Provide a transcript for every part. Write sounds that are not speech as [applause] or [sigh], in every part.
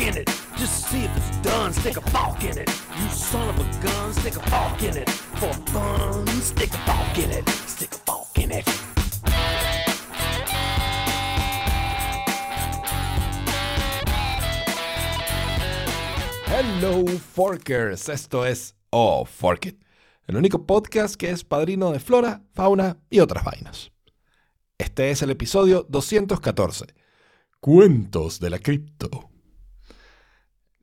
in it. Just see if it's done, stick a in it. You son of a gun, stick a in it. For fun, stick a in it. Stick a in it. Hello Forkers, esto es Oh Fork It, el único podcast que es padrino de flora, fauna y otras vainas. Este es el episodio 214, Cuentos de la Cripto.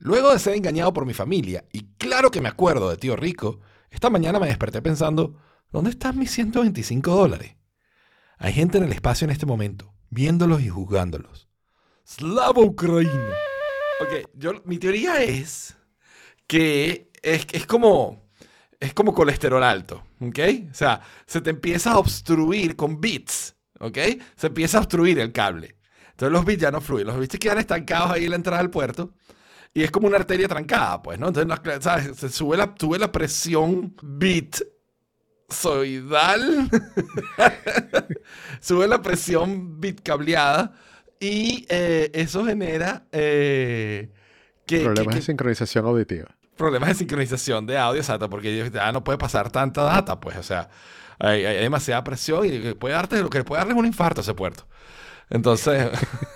Luego de ser engañado por mi familia, y claro que me acuerdo de tío Rico, esta mañana me desperté pensando, ¿dónde están mis 125 dólares? Hay gente en el espacio en este momento, viéndolos y juzgándolos. ¡Slava Ucrania! Ok, yo, mi teoría es que es, es como es como colesterol alto, ¿ok? O sea, se te empieza a obstruir con bits, ¿ok? Se empieza a obstruir el cable. Entonces los bits ya no fluyen, los bits quedan estancados ahí en la entrada del puerto y es como una arteria trancada, pues, ¿no? Entonces, no- ¿sabes? Se sube la, sube la presión bit soidal, [laughs] sube la presión bit cableada y eh, eso genera eh, que, Problemas que- de sincronización auditiva. problemas de sincronización de audio, exacto, porque ya no puede pasar tanta data, pues, o sea, hay, hay demasiada presión y que puede darte, lo que puede darle es un infarto a ese puerto. Entonces,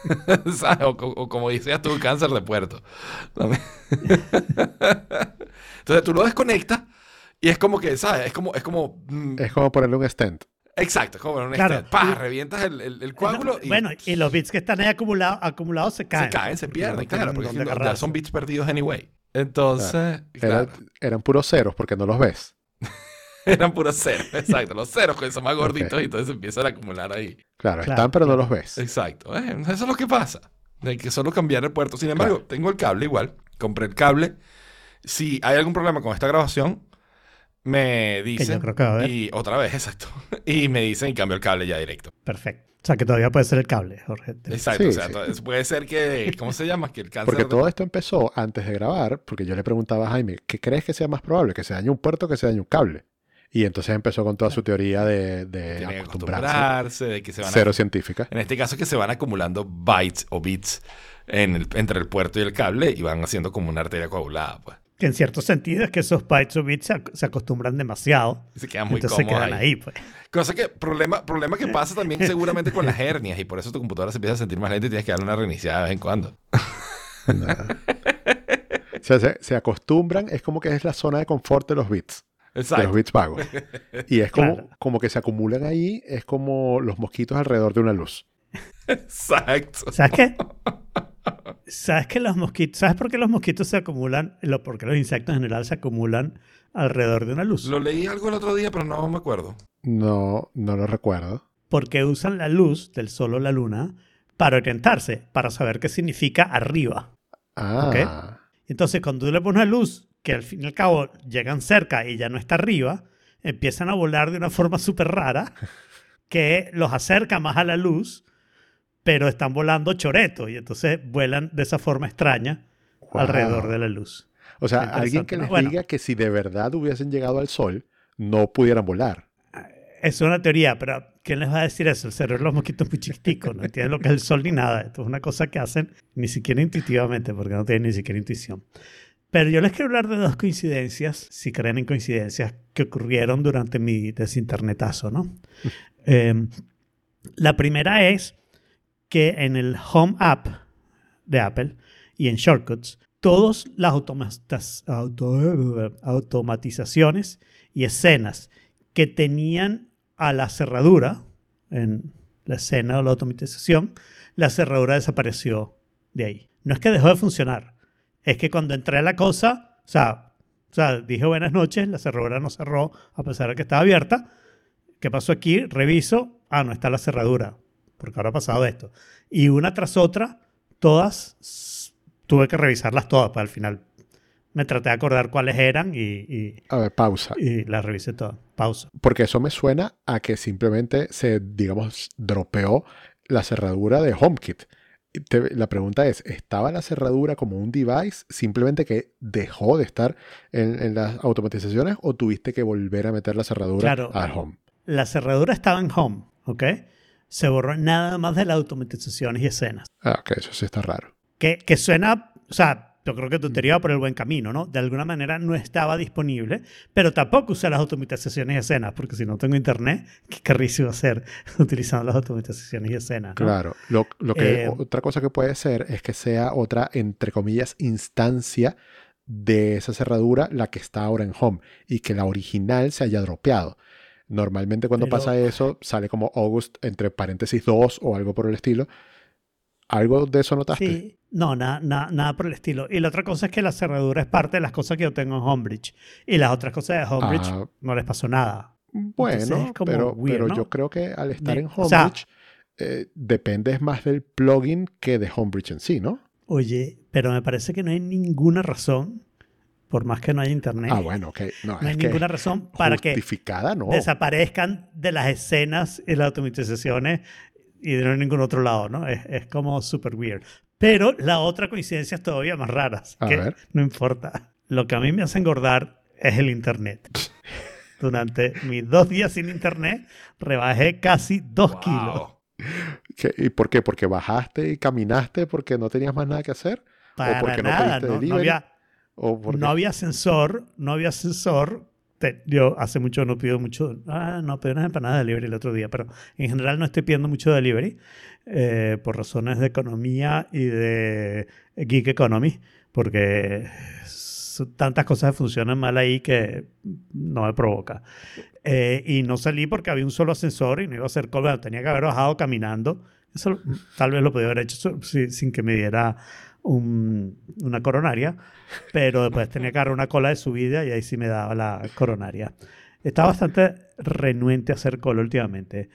[laughs] ¿sabes? O, o- o como decías tú, cáncer de puerto. [laughs] Entonces tú lo desconectas y es como que, ¿sabes? Es como, es como, mm, Es como ponerle un stent. exacto, es como un Claro. stent. ¡Pah! revientas el, el- el coágulo y Bueno, y los bits que están ahí acumulados, acumulados se caen. se caen, se pierden, claro, porque ya son bits perdidos anyway. Entonces, Era- claro. eran puros ceros porque no los ves. [laughs] Eran puros ceros, exacto. Los ceros que son más gorditos y entonces se empiezan a acumular ahí. Claro, Claro, están pero no los ves. Exacto. eh, eso es lo que pasa. Hay que solo cambiar el puerto. Sin embargo, tengo el cable igual. Compré el cable. Si hay algún problema con esta grabación, me dicen. yo creo que va a haber. Y otra vez, [laughs] exacto. Y me dicen y cambio el cable ya directo. Perfecto. O sea, que todavía puede ser el cable, Jorge. Exacto. Sí, o sea, sí. puede ser que. ¿Cómo se llama? Que el cáncer. Porque de- todo esto empezó antes de grabar, porque yo le preguntaba a Jaime, ¿qué crees que sea más probable? ¿Que se dañe un puerto o que se dañe un cable? Y entonces empezó con toda su teoría de, de acostumbrarse. acostumbrarse, de que se van a Cero científica. En este caso que se van acumulando bytes o bits en el- entre el puerto y el cable y van haciendo como una arteria coagulada, pues. Que en cierto sentido es que esos bytes o bits se, ac- se acostumbran demasiado. Y se quedan muy entonces se quedan ahí. ahí, pues. Cosa que, problema, problema que pasa también [laughs] seguramente con las hernias y por eso tu computadora se empieza a sentir más lenta y tienes que darle una reiniciada de vez en cuando. O sea, se, se acostumbran, es como que es la zona de confort de los bits, de los Exacto. bits vagos. [laughs] Y es como, Claro. como que se acumulan ahí, es como los mosquitos alrededor de una luz. Exacto. ¿Sabes qué? ¿Sabes que los mosquitos, ¿sabes por qué los mosquitos se acumulan, lo, por qué los insectos en general se acumulan alrededor de una luz? Lo leí algo el otro día, pero no me acuerdo. No, no lo recuerdo. Porque usan la luz del sol o la luna para orientarse, para saber qué significa arriba. Ah, Entonces, cuando tú le pones una luz que al fin y al cabo llegan cerca y ya no está arriba, empiezan a volar de una forma súper rara [laughs] que los acerca más a la luz, pero están volando choreto y entonces vuelan de esa forma extraña Wow. alrededor de la luz. O sea, alguien que les Bueno. diga que si de verdad hubiesen llegado al sol, no pudieran volar. Es una teoría, pero ¿quién les va a decir eso? El cerebro de los mosquitos es muy chiquitico, no entienden lo que es el sol ni nada. Esto es una cosa que hacen ni siquiera intuitivamente, porque no tienen ni siquiera intuición. Pero yo les quiero hablar de dos coincidencias, si creen en coincidencias, que ocurrieron durante mi desinternetazo, ¿no? [laughs] Eh, la primera es que en el Home App de Apple y en Shortcuts, todas las auto- automatizaciones y escenas que tenían a la cerradura, en la escena o la automatización, la cerradura desapareció de ahí. No es que dejó de funcionar, es que cuando entré a la cosa, o sea, o sea, dije buenas noches, la cerradura no cerró a pesar de que estaba abierta. ¿Qué pasó aquí? Reviso, ah, no está la cerradura, porque ahora ha pasado esto. Y una tras otra, todas, tuve que revisarlas todas para al final. Me traté de acordar cuáles eran y, y, A ver, pausa. y las revisé todas. Pausa. Porque eso me suena a que simplemente se, digamos, dropeó la cerradura de HomeKit. Te- la pregunta es, ¿estaba la cerradura como un device simplemente que dejó de estar en, en las automatizaciones o tuviste que volver a meter la cerradura Claro. al home? La cerradura estaba en home, ¿ok? Se borró nada más de las automatizaciones y escenas. Ah, ok, eso sí está raro. Que, que suena o sea, yo creo que tu teoría va por el buen camino, ¿no? De alguna manera no estaba disponible, pero tampoco usé las automatizaciones y escenas, porque si no tengo internet, qué carrizo hacer [laughs] utilizando las automatizaciones y escenas. ¿no? Claro, lo, lo que, Eh, otra cosa que puede ser es que sea otra, entre comillas, instancia de esa cerradura la que está ahora en Home y que la original se haya dropeado. Normalmente cuando Pero- pasa eso sale como August entre paréntesis 2 o algo por el estilo. ¿Algo de eso notaste? Sí, no, nada, nada, nada por el estilo. Y la otra cosa es que la cerradura es parte de las cosas que yo tengo en Homebridge. Y las otras cosas de Homebridge Ah. no les pasó nada. Bueno, pero, weird, pero ¿no? yo creo que al estar De- en o sea- Homebridge eh, depende más del plugin que de Homebridge en sí, ¿no? Oye, pero me parece que no hay ninguna razón, por más que no haya internet, Ah, bueno, ok. No, no hay ninguna razón para que no. desaparezcan de las escenas y las automatizaciones y de ningún otro lado, ¿no? Es, es como super weird. Pero la otra coincidencia es todavía más rara, así A que ver. no importa. Lo que a mí me hace engordar es el internet. [laughs] Durante mis dos días sin internet rebajé casi dos kilos. Wow. ¿Qué- ¿Y por qué? ¿Porque bajaste y caminaste porque no tenías más nada que hacer? Para porque no nada, no, no delivery? había, ¿O porque... no había ascensor, no había ascensor. Te- yo hace mucho no pido mucho, ah, no pedí unas empanadas de delivery el otro día, pero en general no estoy pidiendo mucho delivery eh, por razones de economía y de geek economy, porque tantas cosas funcionan mal ahí que no me provoca. Eh, y no salí porque había un solo ascensor y no iba a hacer cola, tenía que haber bajado caminando. Eso tal vez lo podía haber hecho so- si- sin que me diera un- una coronaria, pero después tenía que agarrar una cola de subida y ahí sí me daba la coronaria. Estaba bastante renuente a hacer cola últimamente.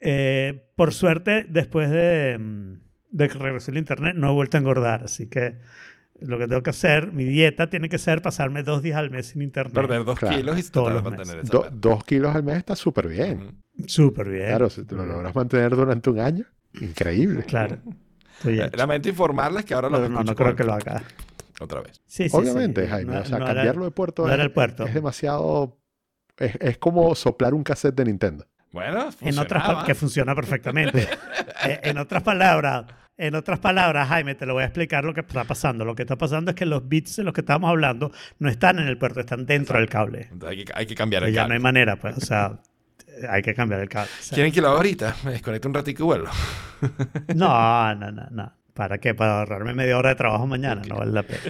Eh, por suerte, después de, mm, de que regresé el internet, no he vuelto a engordar, así que lo que tengo que hacer, mi dieta tiene que ser pasarme dos días al mes sin internet. Perder dos Claro. kilos y Todos los mantener meses. Do- dos kilos al mes está súper bien. Súper bien. Claro, si te lo logras mantener durante un año, increíble. Claro. Lamento informarles que ahora lo no, no escucho creo por- que lo haga. Otra vez. Sí, sí, Obviamente, sí. Jaime. No- o sea, no era- cambiarlo de puerto, no es, era el puerto. es demasiado... Es, es como soplar un cassette de Nintendo. Bueno, En otras que funciona perfectamente. [laughs] Eh, en otras palabras, en otras palabras, Jaime, te lo voy a explicar lo que está pasando. Lo que está pasando es que los bits de los que estamos hablando no están en el puerto, están dentro del cable. Entonces hay que, hay que cambiar el ya cable. no hay manera, pues, o sea, hay que cambiar el cable. O sea, ¿Quieren que lo haga ahorita? Me desconecto un ratico y vuelvo. [laughs] no, no, no, no. ¿Para qué? Para ahorrarme media hora de trabajo mañana, no vale la pena.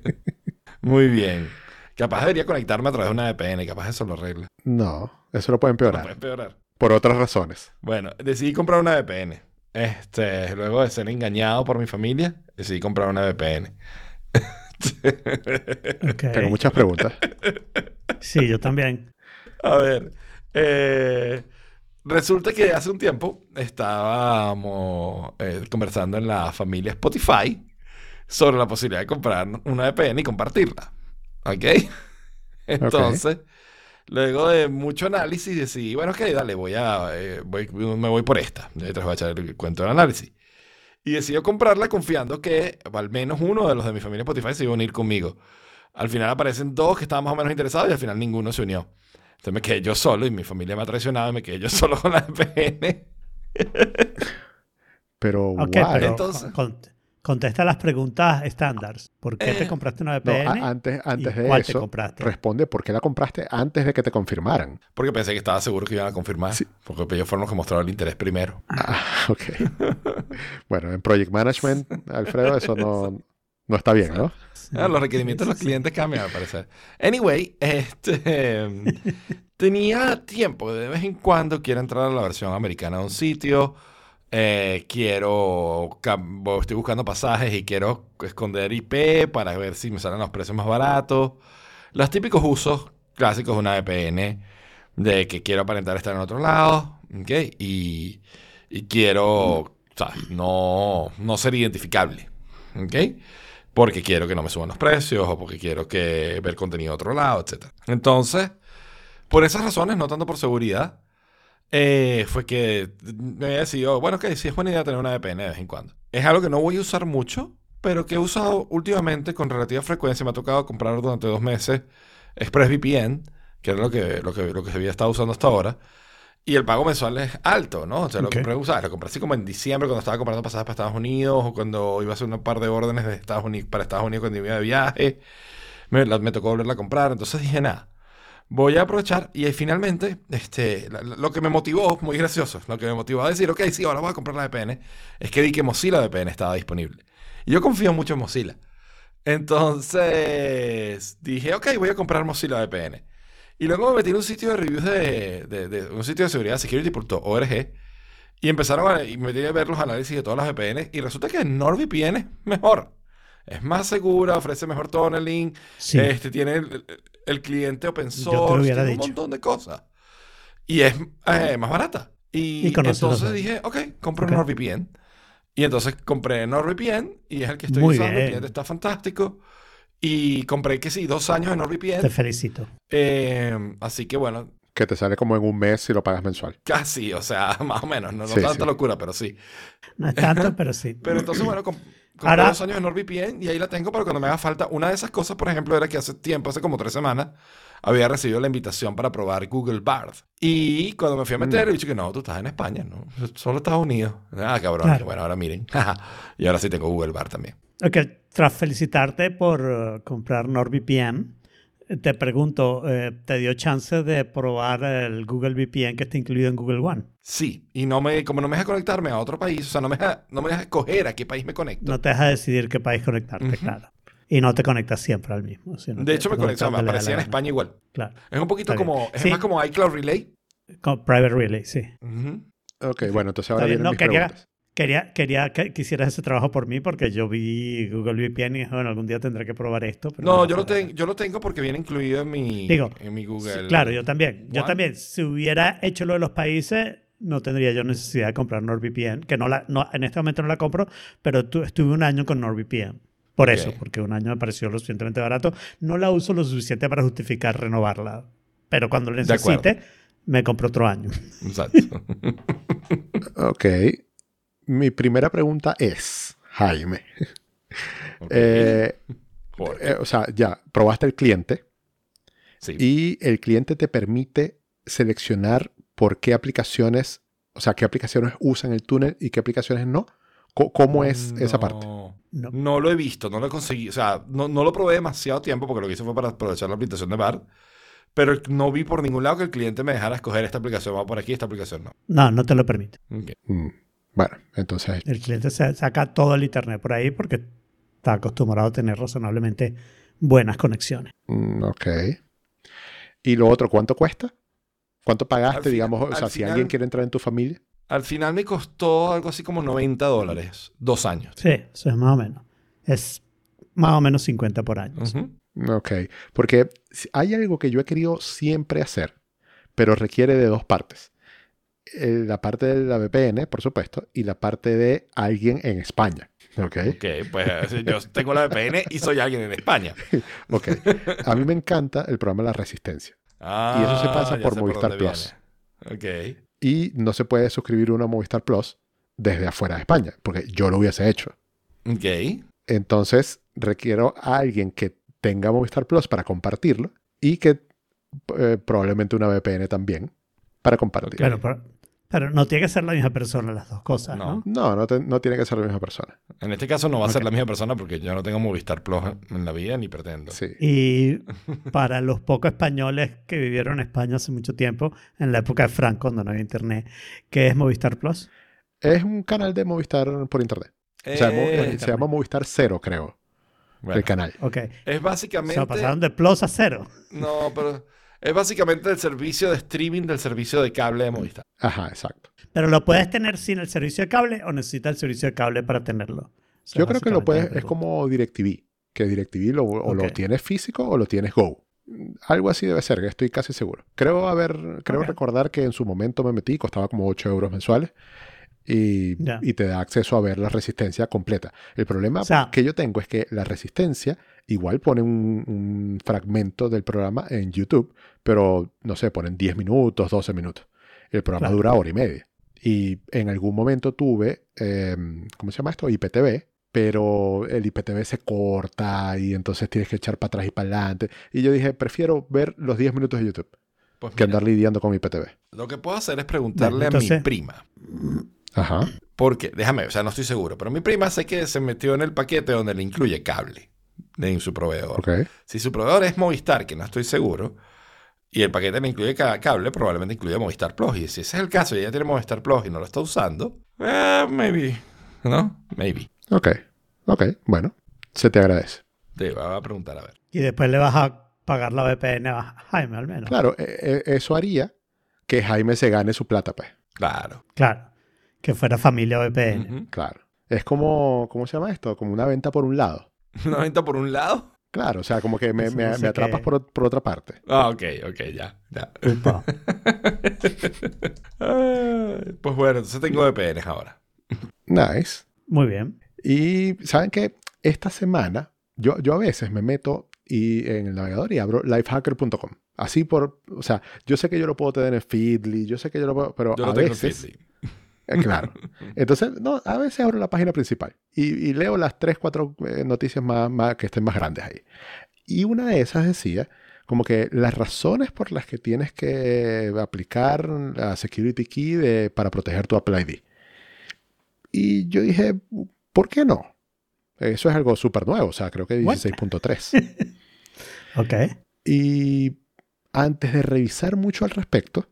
[laughs] Muy bien. Capaz debería conectarme a través de una VPN, capaz eso lo arregla. No, eso lo puede empeorar. puede empeorar. Por otras razones. Bueno, decidí comprar una VPN. Este, luego de ser engañado por mi familia, decidí comprar una VPN. [laughs] Tengo muchas preguntas. Sí, yo también. A ver, eh, resulta que hace un tiempo estábamos eh, conversando en la familia Spotify sobre la posibilidad de comprar una VPN y compartirla. ¿Ok? Entonces, luego de mucho análisis, decidí, bueno, ok, dale, voy a, eh, voy- me voy por esta. Mientras voy a echar el cuento del análisis. Y decidió comprarla confiando que al menos uno de los de mi familia Spotify se iba a unir conmigo. Al final aparecen dos que estaban más o menos interesados y al final ninguno se unió. Entonces me quedé yo solo y mi familia me ha traicionado y me quedé yo [laughs] solo con la VPN. Pero, Ok, why? pero Entonces- con- contesta las preguntas estándar. ¿Por qué te Eh, compraste una VPN? antes, antes ¿Y de cuál te eso, compraste? responde por qué la compraste antes de que te confirmaran. Porque pensé que estaba seguro que iban a confirmar. Sí. Porque ellos fueron los que mostraron el interés primero. Ah, [laughs] ok. [laughs] bueno, en Project Management, Alfredo, eso no, no está bien, ¿no? Ah, los requerimientos de los clientes cambian, al parecer. Anyway, este, [laughs] tenía tiempo. De vez en cuando quiero entrar a la versión americana de un sitio. Eh, quiero... Estoy buscando pasajes y quiero esconder IP para ver si me salen los precios más baratos. Los típicos usos clásicos de una VPN. De que quiero aparentar estar en otro lado. ¿ok? Y, quiero... No, no ser identificable. ¿ok? porque quiero que no me suban los precios o porque quiero que ver contenido de otro lado, etc. Entonces, por esas razones, no tanto por seguridad, eh, fue que me había decidido, bueno, que sí es buena idea tener una VPN de vez en cuando. Es algo que no voy a usar mucho, pero que he usado últimamente con relativa frecuencia. Me ha tocado comprar durante dos meses ExpressVPN, que era lo que, lo que, lo que se había estado usando hasta ahora. Y el pago mensual es alto, ¿no? O sea, lo Ok. compré usado. Lo compré así como en diciembre cuando estaba comprando pasajes para Estados Unidos o cuando iba a hacer un par de órdenes de Estados Unidos, para Estados Unidos cuando iba de viaje. Me, la- me tocó volverla a comprar. Entonces dije, nada, voy a aprovechar. Y finalmente, este, lo que me motivó, muy gracioso, lo que me motivó a decir, ok, sí, ahora voy a comprar la VPN, es que vi que Mozilla VPN estaba disponible. Y yo confío mucho en Mozilla. Entonces dije, ok, voy a comprar Mozilla VPN. Y luego me metí en un sitio de reviews de, de- de- un sitio de seguridad, security.org, y empezaron a, y me metí a ver los análisis de todas las VPN, y resulta que NordVPN es mejor. Es más segura, ofrece mejor tunneling, Sí. este, tiene el, el cliente open te source, tiene un dicho. montón de cosas. Y es eh, más barata. Y, Y entonces dije, ok, compro Ok. NordVPN. Y entonces compré NordVPN y es el que estoy Muy usando. El bien. cliente está fantástico. Y compré que sí, dos años Te NordVPN. felicito. Eh, así que bueno, Que te sale como en un mes si lo pagas mensual. casi, o sea, [laughs] más o menos. No, no Sí, tanta sí. locura, pero sí. No es tanto, [laughs] pero sí. Pero entonces, bueno, compré Ahora- dos años de NordVPN y ahí la tengo para cuando me haga falta. Una de esas cosas, por ejemplo, era que hace tiempo, hace como tres semanas, había recibido la invitación para probar Google Bard. Y cuando me fui a meter, he dicho que no, tú estás en España, ¿no? Solo Estados Unidos. Ah, cabrón. Claro. Bueno, ahora miren. [laughs] y ahora sí tengo Google Bard también. Ok, tras felicitarte por eh, comprar NordVPN, te pregunto, eh, ¿te dio chance de probar el Google VPN que está incluido en Google One? Sí, y no me, como no me deja conectarme a otro país, o sea, no me deja, no me deja escoger a qué país me conecto. No te deja decidir qué país conectarte, claro. Y no te conectas siempre al mismo. sino de hecho, me conectaba, me aparecía en. España igual. Claro. Es un poquito como, es Sí. más como iCloud Relay. Con Private Relay, sí. Ujú. Ok, bueno, entonces ahora vienen no, mis quería- preguntas. Quería, quería que, hicieras ese trabajo por mí porque yo vi Google VPN y dije, bueno, algún día tendré que probar esto. pero No, no yo lo, ten- yo lo tengo porque viene incluido en mi, Digo, en mi Google. Sí, claro, yo también. Yo One. también. Si hubiera hecho lo de los países, no tendría yo necesidad de comprar NordVPN, que no la, no, en este momento no la compro, pero tu- estuve un año con NordVPN. Por eso, Ok. porque un año me pareció lo suficientemente barato. No la uso lo suficiente para justificar renovarla, pero cuando lo necesite, me compro otro año. Exacto. [laughs] Ok. Mi primera pregunta es, Jaime, [laughs] eh, eh, o sea, ya, probaste el cliente sí. y el cliente te permite seleccionar por qué aplicaciones, o sea, qué aplicaciones usan el túnel y qué aplicaciones no. ¿Cómo es esa parte? No. No. No lo he visto, no lo he conseguido. O sea, no, no lo probé demasiado tiempo porque lo que hice fue para aprovechar la aplicación de Bard. Pero no vi por ningún lado que el cliente me dejara escoger esta aplicación va por aquí, esta aplicación no. No, no te lo permite. Ok. Mm, Bueno, entonces, El cliente se saca todo el internet por ahí porque está acostumbrado a tener razonablemente buenas conexiones. mm, ok. Y lo otro, ¿cuánto cuesta? ¿Cuánto pagaste, final- digamos, o sea, si final- alguien quiere entrar en tu familia? Al final me costó algo así como 90 dólares, dos años. Sí, eso es más o menos. Es más o menos 50 por año. Ujú. Ok, porque hay algo que yo he querido siempre hacer, pero requiere de dos partes. Eh, La parte de la VPN, por supuesto, y la parte de alguien en España. Ok, Ok, pues yo tengo la VPN y soy alguien en España. [laughs] ok. A mí me encanta el programa La Resistencia. Ah, Y eso se pasa ya por Movistar Plus. viene. Ok. Y no se puede suscribir uno a Movistar Plus desde afuera de España, porque yo lo hubiese hecho. Ok. Entonces, requiero a alguien que tenga Movistar Plus para compartirlo y que eh, probablemente una VPN también para compartirlo. Claro, pero, pero no tiene que ser la misma persona las dos cosas, ¿no? No. No, no, te- no tiene que ser la misma persona. En este caso no va a ser la misma persona porque yo no tengo Movistar Plus en la vida ni pretendo. Sí. Y para los pocos españoles que vivieron en España hace mucho tiempo, en la época de Franco, cuando no había internet, ¿qué es Movistar Plus? Es un canal de Movistar por internet. O sea, Mo- Eh, se llama Movistar Cero, creo, bueno, el canal. Ok. es O básicamente. sea, pasaron de Plus a cero. No, pero es básicamente el servicio de streaming del servicio de cable de Movistar. Ajá, exacto. Pero lo puedes tener sin el servicio de cable o necesitas el servicio de cable para tenerlo. O sea, Yo creo que lo puedes, es como DirecTV, que DirecTV lo, o lo tienes físico o lo tienes Go. Algo así debe ser, estoy casi seguro. Creo haber, creo recordar que en su momento me metí, costaba como 8 euros mensuales y, Ya. y te da acceso a ver la resistencia completa. El problema O sea- que yo tengo es que la resistencia igual pone un, un fragmento del programa en YouTube, pero no sé, ponen 10 minutos, 12 minutos. El programa Claro. dura hora y media. Y en algún momento tuve, eh, ¿cómo se llama esto? IPTV, pero el IPTV se corta y entonces tienes que echar para atrás y para adelante. Y yo dije, prefiero ver los 10 minutos de YouTube. Pues que mira, andar lidiando con mi PTV. lo que puedo hacer es preguntarle Bueno, a mi entonces- prima. Ajá. Porque, déjame, o sea, no estoy seguro, pero mi prima sé que se metió en el paquete donde le incluye cable en su proveedor. Ok. Si su proveedor es Movistar, que no estoy seguro, y el paquete le incluye ca- cable, probablemente incluye Movistar Plus. Y si ese es el caso y ella tiene Movistar Plus y no lo está usando, eh, maybe. ¿No? Maybe. Ok. Ok. Bueno. Se te agradece. Te voy a preguntar a ver. Y después le vas a pagar la VPN a Jaime al menos. Claro, eh, eh, eso haría que Jaime se gane su plata, pues. Claro. Claro. Que fuera familia VPN. Ujú. Claro. Es como, ¿cómo se llama esto? Como una venta por un lado. [laughs] Una venta por un lado. Claro, o sea, como que me, me- no sé me atrapas por, por otra parte. Ah, ok, ok, ya, ya. [laughs] Pues bueno, entonces tengo VPNs ahora. Nice. Muy bien. Y saben que esta semana yo, yo a veces me meto y, en el navegador y abro lifehacker.com. Así por, o sea, yo sé que yo lo puedo tener en Feedly, yo sé que yo lo puedo, pero Yo a tengo veces, en Feedly. Eh, claro. [laughs] Entonces, no, a veces abro la página principal y, y leo las tres, cuatro eh, noticias más, más que estén más grandes ahí. Y una de esas decía como que las razones por las que tienes que aplicar la security key de- para proteger tu Apple ID. Y yo dije, ¿por qué no? Eso es algo súper nuevo, o sea, creo que What? 16.3. [laughs] Ok. y antes de revisar mucho al respecto,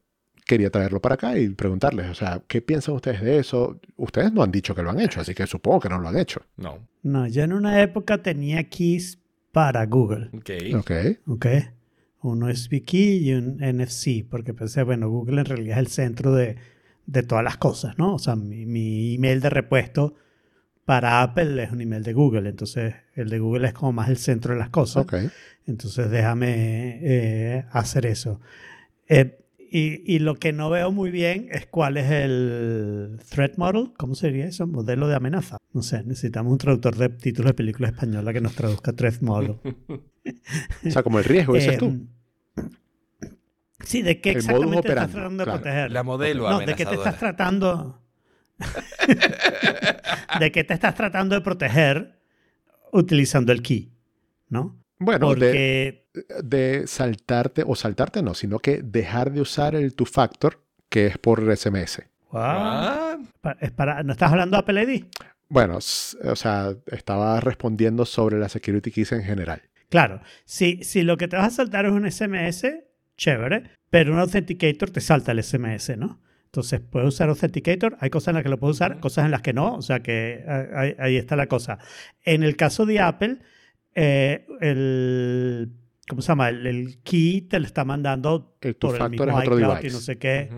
quería traerlo para acá y preguntarles, o sea, ¿qué piensan ustedes de eso? Ustedes no han dicho que lo han hecho, así que supongo que no lo han hecho. No. No, yo en una época tenía keys para Google. Ok. Ok. ¿Ok? Un USB key y un NFC, porque pensé, bueno, Google en realidad es el centro de, de todas las cosas, ¿no? O sea, mi, mi email de repuesto para Apple es un email de Google, entonces el de Google es como más el centro de las cosas. Ok. Entonces déjame eh, hacer eso. Eh, y, y lo que no veo muy bien es cuál es el threat model. ¿Cómo sería eso? Modelo de amenaza. No sé, necesitamos un traductor de títulos de película española que nos traduzca threat model. [laughs] O sea, como el riesgo, dices tú. Eh, Sí, ¿de qué El exactamente estás tratando de claro. proteger? La modelo No, ¿de qué te estás tratando? [laughs] ¿De qué te estás tratando de proteger utilizando el key? ¿No? Bueno, Porque de saltarte, o saltarte no, sino que dejar de usar el two-factor, que es por SMS. Wow. Es para, ¿No estás hablando de Apple ID? Bueno, o sea, estaba respondiendo sobre la security keys en general. Claro. Si, si lo que te vas a saltar es un SMS, chévere, pero un Authenticator te salta el SMS, ¿no? Entonces, puedes usar Authenticator. Hay cosas en las que lo puedes usar, cosas en las que no. O sea que ahí, ahí está la cosa. En el caso de Apple, eh, el. ¿Cómo se llama? El, el key te lo está mandando El por el mismo es otro iCloud device. y no sé qué.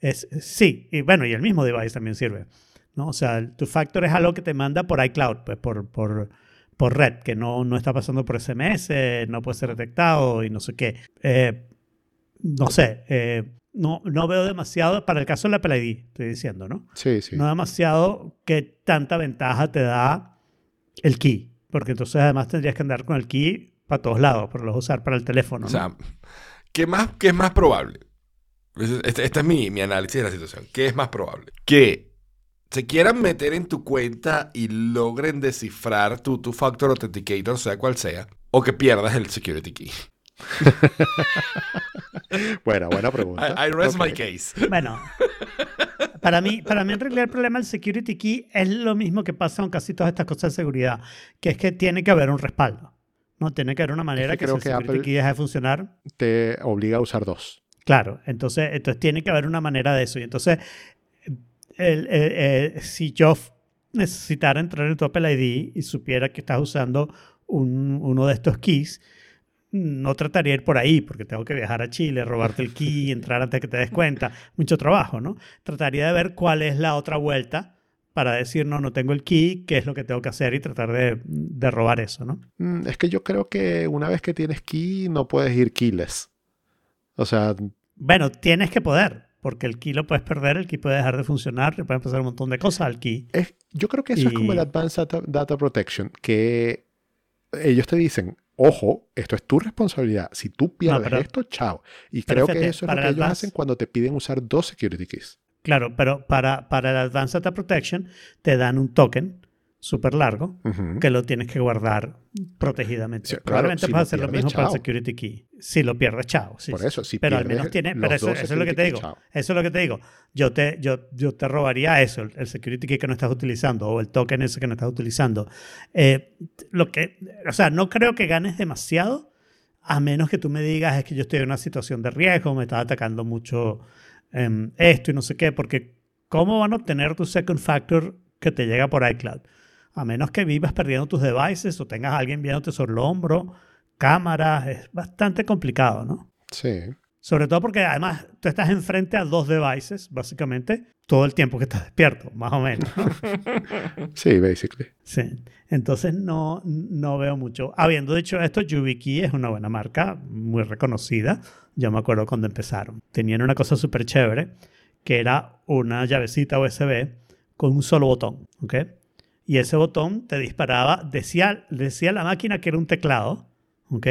Es, sí, y bueno, y el mismo device también sirve. ¿no? O sea, el- tu factor es algo que te manda por iCloud, pues por, por, por red, que no, no está pasando por SMS, no puede ser detectado y no sé qué. Eh, no sé, eh, no, no veo demasiado, para el caso del Apple ID, estoy diciendo, ¿no? Sí, sí. No demasiado que tanta ventaja te da el key, porque entonces además tendrías que andar con el key para todos lados, pero lo vas a usar para el teléfono. O ¿no? sea, ¿qué, más, ¿qué es más probable? Este, este es mi, mi análisis de la situación. ¿Qué es más probable? Que se quieran meter en tu cuenta y logren descifrar tu, tu Factor Authenticator, sea cual sea, o que pierdas el security key. [laughs] Buena, buena pregunta. I, I rest my case. Bueno, para mí, para mí en realidad el problema del security key es lo mismo que pasa con casi todas estas cosas de seguridad, que es que tiene que haber un respaldo. No tiene que haber una manera que que, creo que Apple- key de funcionar. Te obliga a usar dos. Claro, entonces, entonces tiene que haber una manera de eso. Y entonces, el- el- eh, si yo necesitara entrar en tu Apple ID y supiera que estás usando un- uno de estos keys, no trataría de ir por ahí, porque tengo que viajar a Chile, robarte el key, entrar antes que te des cuenta. Mucho trabajo, ¿no? Trataría de ver cuál es la otra vuelta para decir, no, no tengo el key, qué es lo que tengo que hacer y tratar de, de robar eso, ¿no? Mm, Es que yo creo que una vez que tienes key, no puedes ir keyless. O sea, Bueno, tienes que poder, porque el key lo puedes perder, el key puede dejar de funcionar, le pueden pasar un montón de cosas al key. es, yo creo que eso es como el Advanced Data, Data Protection, que ellos te dicen, ojo, esto es tu responsabilidad. Si tú pierdes pero- esto, chao. Y creo que eso es lo que el ellos Advanced- hacen cuando te piden usar dos security keys. Claro, pero para, para el Advanced Data Protection te dan un token súper largo Ujú. que lo tienes que guardar protegidamente. Sí, claro, Probablemente si puedes lo hacer lo mismo para el chao. security key. Si lo pierdes, chao. sí, Por eso, si pero al menos tiene, pero eso, eso es lo que te digo. chao. Eso es lo que te digo. Yo te, yo, yo te robaría eso, el, el security key que no estás utilizando o el token ese que no estás utilizando. Eh, lo que, o sea, no creo que ganes demasiado a menos que tú me digas es que yo estoy en una situación de riesgo, me está atacando mucho em, esto y no sé qué, porque ¿cómo van a obtener tu second factor que te llega por iCloud? A menos que vivas perdiendo tus devices o tengas alguien viéndote sobre el hombro, cámaras, es bastante complicado, ¿no? Sí. Sobre todo porque además tú estás enfrente a dos devices, básicamente, todo el tiempo que estás despierto, más o menos. ¿no? [laughs] Sí, basically. Sí. Entonces no, no veo mucho. Habiendo dicho esto, YubiKey es una buena marca, muy reconocida. Yo me acuerdo cuando empezaron. Tenían una cosa súper chévere, que era una llavecita USB con un solo botón, ¿ok? Y ese botón te disparaba, decía, decía la máquina que era un teclado, ¿ok?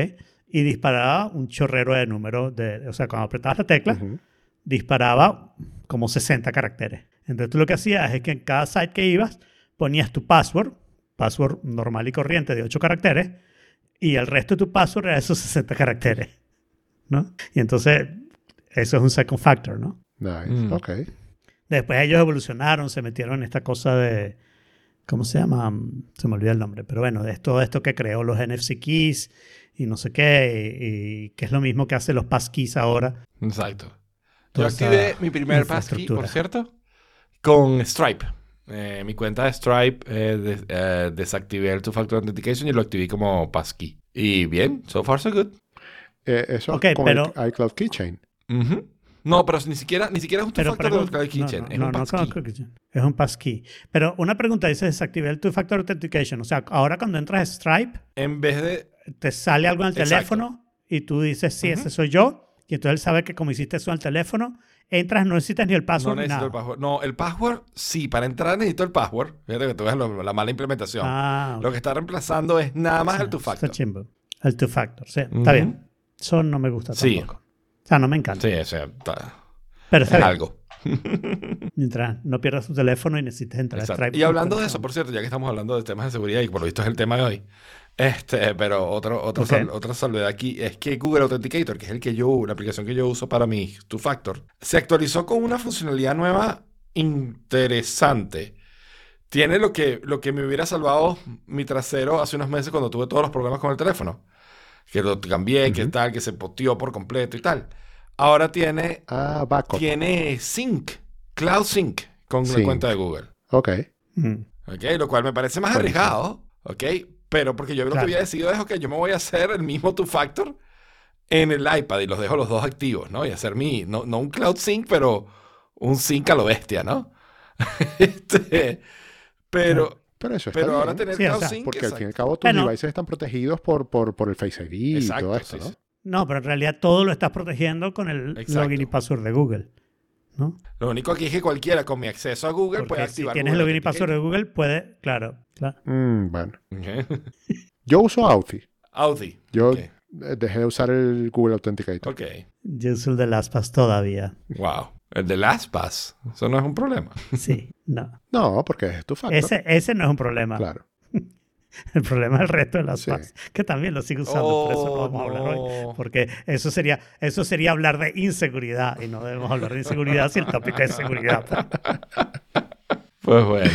Y disparaba un chorrero de números, de, o sea, cuando apretabas la tecla, Ujú. disparaba como 60 caracteres. Entonces tú lo que hacías es que en cada site que ibas ponías tu password, password normal y corriente de 8 caracteres, y el resto de tu password era esos 60 caracteres. ¿no? Y entonces eso es un second factor, ¿no? Nice. Mm. Ok. Después ellos evolucionaron, se metieron en esta cosa de, ¿cómo se llama? Se me olvida el nombre, pero bueno, de todo esto que creó los NFC keys y no sé qué, y, y que es lo mismo que hace los passkeys ahora. Exacto. Yo activé mi primer passkey, por cierto, con Stripe. Eh, mi cuenta de Stripe eh, des- eh, desactivé el two-factor authentication y lo activé como passkey. Y bien, so far so good. Eh, eso Ok, con pero- el iCloud Keychain. No, pero ni siquiera, ni siquiera es un Pero two-factor pregun- authentication, no, es no, un no, no passkey. es un passkey. Pero una pregunta, dice desactivé el two-factor authentication. O sea, ahora cuando entras a Stripe, En vez de... te sale algo en el Exacto. teléfono y tú dices, sí, ese soy yo. Y entonces él sabe que como hiciste eso en el teléfono, entras, no necesitas ni el No password ni necesito nada. el password. No, el password, sí, para entrar necesito el password. Fíjate que tú ves lo- la mala implementación. Ah, Lo que está reemplazando es nada más el two-factor. El two-factor, sí. Está bien. Eso no me gusta Sí. tampoco. O sea, no me encanta. Sí, o sea, está- Pero es algo. [laughs] Mientras no pierdas tu teléfono y necesites entrar a Exacto. Stripe. Y hablando de eso, por cierto, ya que estamos hablando de temas de seguridad y por lo visto es el tema de hoy, este, pero otro, otro sal- otra salvedad aquí es que Google Authenticator, que es el que yo, la aplicación que yo uso para mi Two Factor, se actualizó con una funcionalidad nueva interesante. Tiene lo que, lo que me hubiera salvado mi trasero hace unos meses cuando tuve todos los problemas con el teléfono. Que lo cambié, que tal, que se poteó por completo y tal. Ahora tiene, Ah, tiene Sync, Cloud Sync, con la cuenta de Google. Ok. Mm. ¿ok? Lo cual me parece más Buenísimo. arriesgado, ¿ok? Pero porque yo lo que Claro. había decidido es, ok, yo me voy a hacer el mismo two-factor en el iPad y los dejo los dos activos, ¿no? Y hacer mi, no, no un Cloud Sync, pero un sync a lo bestia, ¿no? [laughs] este, pero, Pero eso está pero ahora bien, tener Sí, o Cloud sea, Sync, Porque al fin y al exacto. cabo tus Bueno. devices están protegidos por, por, por el Face ID y Exacto, todo esto, sí, ¿no? sí. No, pero en realidad todo lo estás protegiendo con el Exacto. login y password de Google. ¿no? Lo único aquí es que cualquiera con mi acceso a Google puede Porque si activar tienes el Google login y password de. Google, puede, claro, claro. Mm, bueno. [laughs] Yo uso Authy. Audi. Yo eh, dejé de usar el Google Authenticator. Ok. Yo uso el de LastPass todavía. Wow. El de LastPass. Eso no es un problema. [laughs] Sí, no. No, porque es tu factor. Ese, ese no es un problema. Claro. [laughs] El problema es el resto de LastPass, Sí. que también lo sigo usando, por eso no Oh, vamos a hablar hoy. no. Porque eso sería, eso sería hablar de inseguridad y no debemos hablar de inseguridad si el tópico es seguridad. Pues bueno.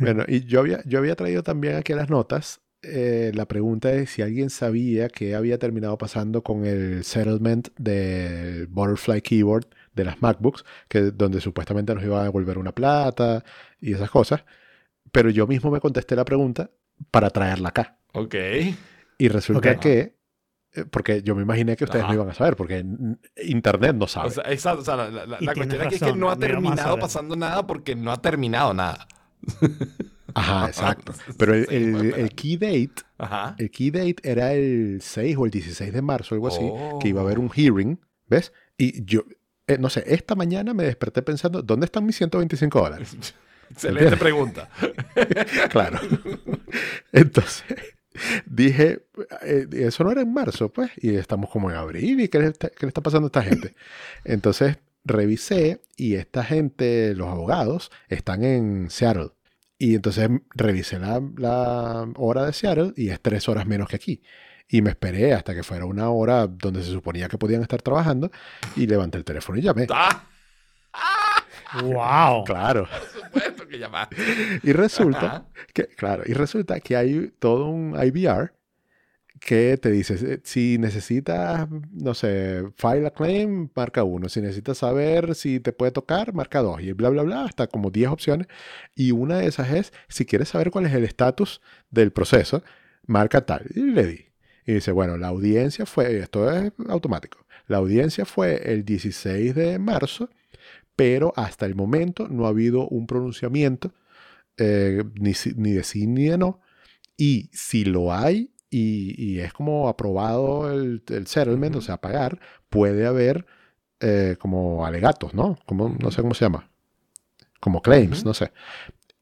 Bueno, y yo había, yo había traído también aquí las notas eh, la pregunta de si alguien sabía qué había terminado pasando con el settlement del Butterfly Keyboard de las MacBooks, que, donde supuestamente nos iban a devolver una plata y esas cosas. Pero yo mismo me contesté la pregunta para traerla acá. Ok. Y resulta Ok. que, eh, porque yo me imaginé que ustedes Ajá. no iban a saber, porque Internet no sabe. O sea, exacto, o sea, la, la- la cuestión aquí es que no ha terminado pasando nada porque no ha terminado nada. Ajá, [laughs] exacto. Pero el, el- key date Ajá. El key date era el 6 o el 16 de marzo, algo así, Oh. que iba a haber un hearing, ¿ves? Y yo, eh, no sé, esta mañana me desperté pensando, ¿dónde están mis 125 dólares? [laughs] Excelente pregunta. [laughs] claro. Entonces, dije, eh, eso no era en marzo, pues, y estamos como en abril, ¿y qué le está, qué le está pasando a esta gente? Entonces, revisé y esta gente, los abogados, están en Seattle. Y entonces revisé la, la hora de Seattle y es tres horas menos que aquí. Y me esperé hasta que fuera una hora donde se suponía que podían estar trabajando y levanté el teléfono y llamé. ¡Ah! ¡Wow! Claro. Por supuesto que llamaste. Y resulta Ajá. que, claro, y resulta que hay todo un IVR que te dice, eh, si necesitas, no sé, file a claim, marca uno. Si necesitas saber si te puede tocar, marca dos. Y bla, bla, bla, hasta como 10 opciones. Y una de esas es, si quieres saber cuál es el estatus del proceso, marca tal. Y le di. Y dice, bueno, la audiencia fue, esto es automático, la audiencia fue el 16 de marzo, pero hasta el momento no ha habido un pronunciamiento eh, ni, ni de sí ni de no. Y si lo hay y, y es como aprobado el, el settlement, o sea, pagar, puede haber eh, como alegatos, ¿no? Como, no sé cómo se llama. Como claims, no sé.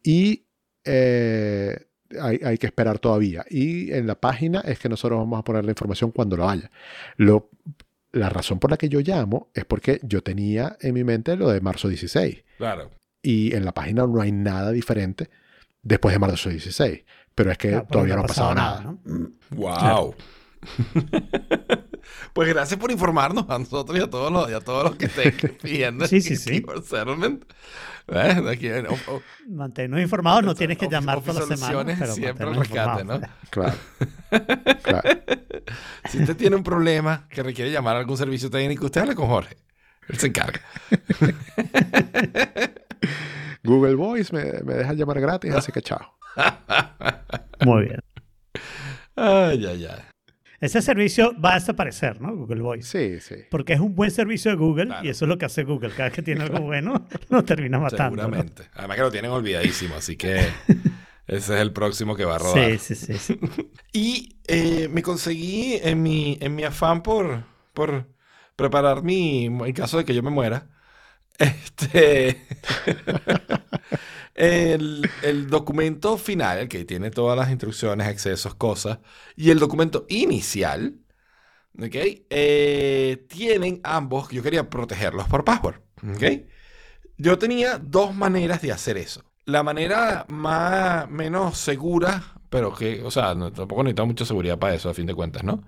Y eh, hay, hay que esperar todavía. Y en la página es que nosotros vamos a poner la información cuando lo haya. Lo, la razón por la que yo llamo es porque yo tenía en mi mente lo de marzo 16 Claro. y en la página no hay nada diferente después de marzo 16. Pero es que Claro, todavía no ha pasado nada. ¿no? Wow. [laughs] pues gracias por informarnos a nosotros y a todos los, y a todos los que [laughs] estén pidiendo Sí, sí, sí. keyword settlement. O- Mantenernos informados, no tienes que llamar todas las semanas. Pero siempre rescate, ¿no? [laughs] claro. Si usted tiene un problema que requiere llamar a algún servicio técnico, usted habla con Jorge. Él se encarga. Google Voice me, me deja llamar gratis, así que chao. Muy bien. Ay, ay, ay. Ese servicio va a desaparecer, ¿no? Google Voice. Sí, sí. Porque es un buen servicio de Google Claro. y eso es lo que hace Google. Cada vez que tiene algo bueno, [laughs] lo termina matando. ¿no? Seguramente. Además que lo tienen olvidadísimo, así que [laughs] ese es el próximo que va a rodar. Sí, sí, sí. sí. Y eh, me conseguí en mi, en mi afán por, por preparar mi, en caso de que yo me muera, este, el, el documento final, que tiene todas las instrucciones, accesos, cosas, y el documento inicial, ¿ok? Eh, tienen ambos, yo quería protegerlos por password, ¿ok? Yo tenía dos maneras de hacer eso. La manera más, menos segura, pero que, o sea, no- tampoco necesitaba mucha seguridad para eso, a fin de cuentas, ¿no?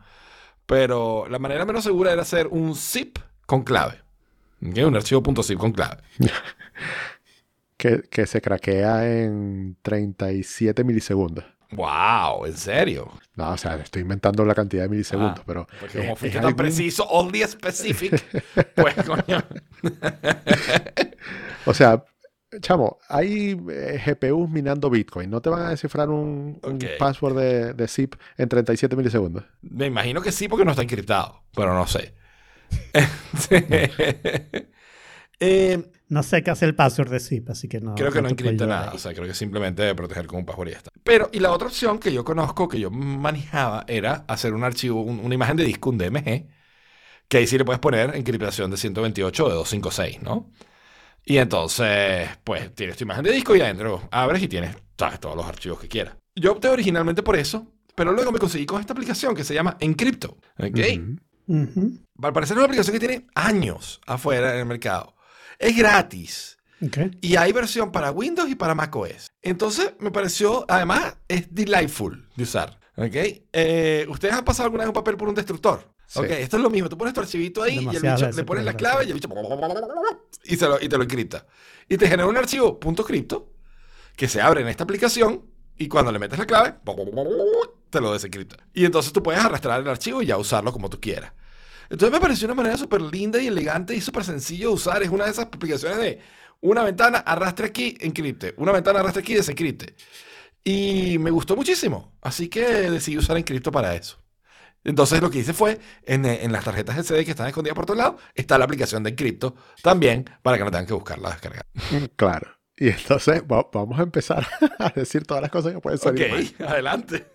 Pero la manera menos segura era hacer un zip con clave. Un archivo .zip con clave. [laughs] Que, que se craquea en 37 milisegundos. ¡Wow! ¿En serio? No, o sea, estoy inventando la cantidad de milisegundos, Ah, pero. Porque como es fuiste tan algún- preciso, oddly specific, [laughs] pues coño. O sea, chamo, hay eh, GPUs minando Bitcoin. No te van a descifrar un, password de, de zip en 37 milisegundos. Me imagino que sí porque no está encriptado, pero no sé. [laughs] Eh, [laughs] No sé qué hace el password de zip, así que no. Creo que no encripta nada, ahí. o sea, creo que simplemente debe proteger con un password y ya está. Pero, y la otra opción que yo conozco, que yo manejaba, era hacer un archivo, un- una imagen de disco, un DMG, que ahí sí le puedes poner encriptación de 128 o de 256, ¿no? Y entonces, pues, tienes tu imagen de disco y adentro abres y tienes, sabes, todos los archivos que quieras. Yo opté originalmente por eso, pero luego me conseguí con esta aplicación que se llama Encrypto, ¿ok? Ujú. Ujú. Al parecer es una aplicación que tiene años afuera en el mercado. Es gratis. Ok. Y hay versión para Windows y para macOS. Entonces me pareció, además, es delightful de usar. ¿Ok? Eh, ¿Ustedes han pasado alguna vez un papel por un destructor? Sí. Ok, esto es lo mismo. Tú pones tu archivito ahí y el bicho, veces le pones la clave y el bicho y, se lo, y te lo encripta. Y te genera un archivo .cripto que se abre en esta aplicación y cuando le metes la clave te lo desencripta. Y entonces tú puedes arrastrar el archivo y ya usarlo como tú quieras. Entonces me pareció una manera súper linda y elegante y súper sencillo de usar. Es una de esas aplicaciones de una ventana, arrastre aquí, encripte. Una ventana, arrastre aquí, desencripte. Y me gustó muchísimo. Así que decidí usar Encripto para eso. Entonces lo que hice fue, en, eh, en las tarjetas de CD que están escondidas por todos lados, está la aplicación de Encripto también para que no tengan que buscarla descargar. Claro. Y entonces va- vamos a empezar [laughs] a decir todas las cosas que pueden salir mal. Ok, [laughs] adelante.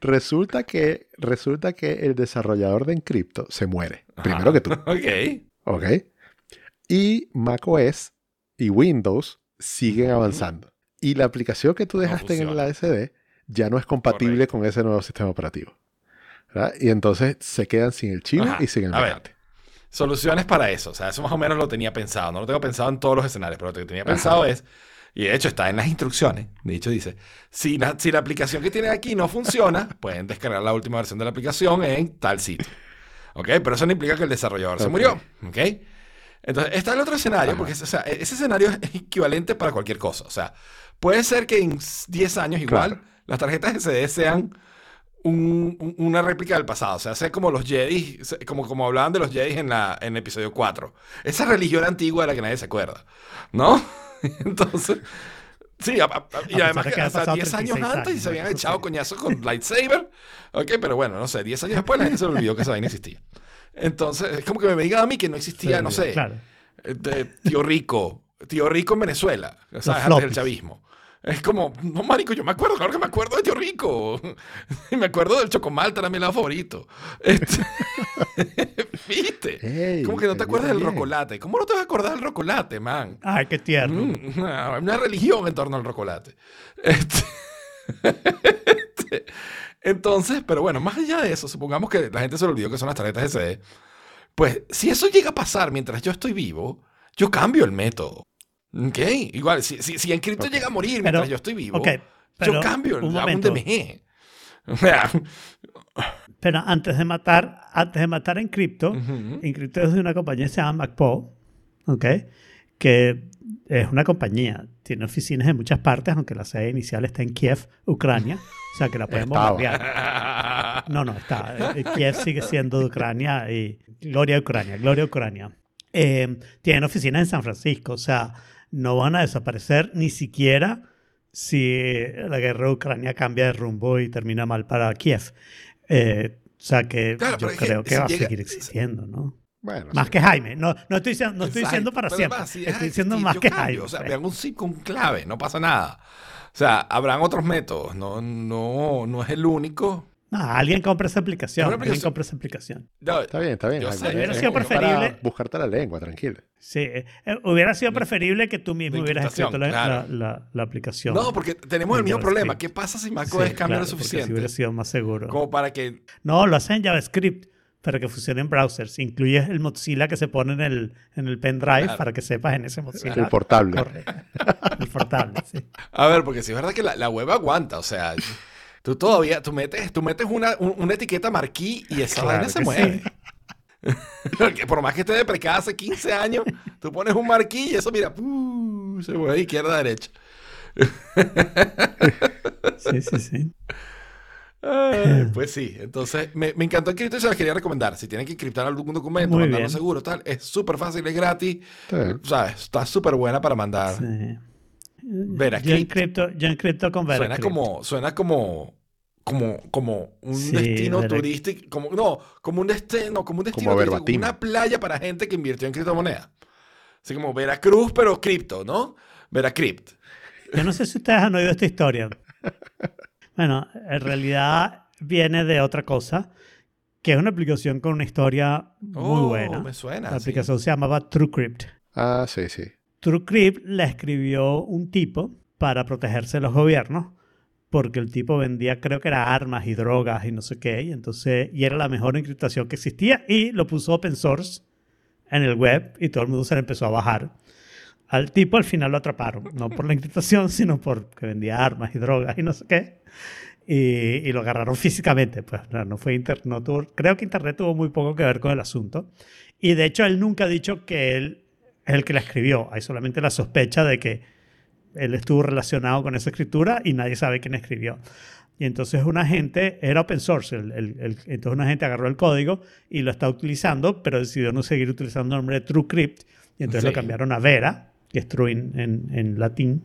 Resulta que, resulta que el desarrollador de Encrypto se muere. Ajá. Primero que tú. [laughs] Ok. ¿Ok? Y macOS y Windows siguen avanzando. Y la aplicación que tú dejaste en la SD ya no es compatible con ese nuevo sistema operativo. ¿verdad? Y entonces se quedan sin el chivo Ajá. y sin el mecate. Soluciones para eso. O sea, eso más o menos lo tenía pensado. No lo tengo pensado en todos los escenarios, pero lo que tenía pensado es Y de hecho está en las instrucciones. De hecho dice, si la, si la aplicación que tienen aquí no funciona, [laughs] pueden descargar la última versión de la aplicación en tal sitio. ¿Ok? Pero eso no implica que el desarrollador se murió. ¿Ok? Entonces, está el otro escenario, Ajá. porque o sea, ese escenario es equivalente para cualquier cosa. O sea, puede ser que en 10 años igual Claro. las tarjetas SD sean un- un- una réplica del pasado. O sea, sea como los Jedi, como, como hablaban de los Jedi en, la, en el episodio 4. Esa religión antigua de la que nadie se acuerda. ¿No? [laughs] Entonces, sí, a- a- y A además que que hasta pasado 10 años 36 antes y se habían echado sí. coñazos con lightsaber. Ok, pero bueno, no sé, 10 años después la gente se olvidó que esa vaina existía. Entonces, es como que me digan a mí que no existía, no sé, Claro. eh, de tío Rico, tío Rico en Venezuela, ¿sabes? Antes del chavismo. Es como, no, marico, yo me acuerdo, claro que me acuerdo de tío Rico. [laughs] Me acuerdo del chocomalta, era mi helado favorito. Este- [laughs] ¿Viste? Como que no te acuerdas del rocolate. ¿Cómo no te vas a acordar del rocolate, man? Ay, qué tierno. Mm, Una, una religión en torno al rocolate. Este- este, [laughs] entonces, pero bueno, más allá de eso, supongamos que la gente se le olvidó que son las tarjetas SD. Pues si eso llega a pasar mientras yo estoy vivo, yo cambio el método. ¿Ok? Igual, si, si, si Encripto Ok. llega a morir Pero, mientras yo estoy vivo, ok, yo pero cambio, un hago un. DMG. [laughs] Pero antes de matar, antes de matar a Encrypto, Ujú. Encrypto es de una compañía que se llama MacPo, ¿ok? Que es una compañía, tiene oficinas en muchas partes, aunque la sede inicial está en Kiev, Ucrania, o sea que la Estaba. bombardear. No, no, está. eh, Kiev sigue siendo de Ucrania y gloria a Ucrania, gloria a Ucrania. Eh, tienen oficinas en San Francisco, o sea, no van a desaparecer ni siquiera si la guerra de Ucrania cambia de rumbo y termina mal para Kiev. Eh, o sea que Claro, yo que creo que, si va a llega- seguir existiendo, ¿no? Bueno, Más sí. que Jaime. No, no estoy diciendo, no estoy diciendo para pero siempre. además, si estoy diciendo más que cambio, Jaime. O sea, pues. vean un zip con clave, no pasa nada. O sea, habrán otros métodos, no, no, no es el único. No, alguien compra esa aplicación. Alguien aplicación. compra esa aplicación. No, Está bien, está bien. Yo sé, hubiera sido para preferible- buscarte la lengua, tranquilo. Sí, eh, hubiera sido preferible que tú mismo hubieras escrito la, encriptación, la- claro. la- la aplicación. No, porque tenemos el mismo problema. ¿Qué pasa si Sí, macOS cambia claro, lo suficiente? hubiera sido más seguro. Como para que... No, lo hacen en JavaScript para que funcione en browsers. Incluyes el Mozilla que se pone en el, en el pendrive Claro. para que sepas en ese Mozilla. El portable. Corre. el portable, sí. A ver, porque si es verdad que la, la web aguanta, o sea, tú todavía, tú metes, tú metes una, un- una etiqueta marquí y esa Claro vaina se mueve. [laughs] Porque por más que esté deprecada hace 15 años, tú pones un marquí y eso, mira, ¡puu! se mueve de izquierda a derecha. Sí, sí, sí. Ay, pues sí, entonces me, me encantó Encripto y se las quería recomendar. Si tienen que encriptar algún documento, mandarlo seguro, tal, es súper fácil, es gratis, Está bien. ¿sabes? Está súper buena para mandar. sí. Encripto, yo encripto con Suena Veracrypt. como, suena como, como, como un Sí, destino turístico, como, no, como un destino, como un destino Como turístico, una playa para gente que invirtió en criptomonedas. Así como Veracruz, pero cripto, ¿no? Veracrypt. Yo no sé si ustedes han oído esta historia. Bueno, en realidad viene de otra cosa, que es una aplicación con una historia muy Oh, buena. Me suena. La sí. aplicación se llamaba TrueCrypt. Ah, sí, sí. TrueCrypt la escribió un tipo para protegerse de los gobiernos, porque el tipo vendía, creo que era armas y drogas y no sé qué, y entonces, y era la mejor encriptación que existía, y lo puso open source en el web, y todo el mundo se le empezó a bajar. Al tipo al final lo atraparon, no por la encriptación, [laughs] sino porque vendía armas y drogas y no sé qué. Y, lo agarraron físicamente. Pues no, no fue inter- no creo que Internet tuvo muy poco que ver con el asunto. Y de hecho él nunca ha dicho que él es el que la escribió. Hay solamente la sospecha de que él estuvo relacionado con esa escritura y nadie sabe quién escribió. Y entonces una gente, era open source, el- el- el- entonces una gente agarró el código y lo está utilizando, pero decidió no seguir utilizando el nombre de TrueCrypt y entonces Sí. lo cambiaron a Vera, que es true en, en- en latín,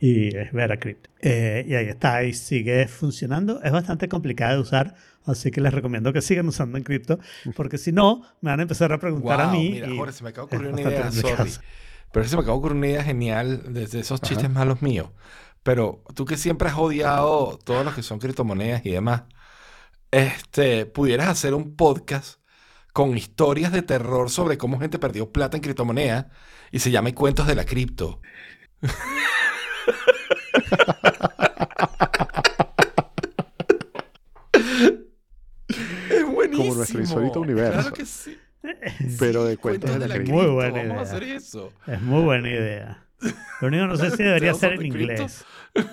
y es VeraCrypt. Eh, y ahí está, y sigue funcionando. Es bastante complicada de usar, así que les recomiendo que sigan usando Encrypto, porque si no, me van a empezar a preguntar a Wow, mí. Mira, y Jorge, se me acaba de ocurrir una idea, complicado. sorry. Pero se me acaba de ocurrir una idea genial desde esos chistes Ajá. malos míos. Pero tú que siempre has odiado todos los que son criptomonedas y demás, este, pudieras hacer un podcast con historias de terror sobre cómo gente perdió plata en criptomonedas y se llama Cuentos de la Cripto. [laughs] es buenísimo. Como nuestro insólito universo. Claro que sí. Pero de Cuentos de la la cripto. Muy buena Vamos a idea. hacer eso. Es muy buena idea. Lo único que no sé si debería ser en inglés. [laughs]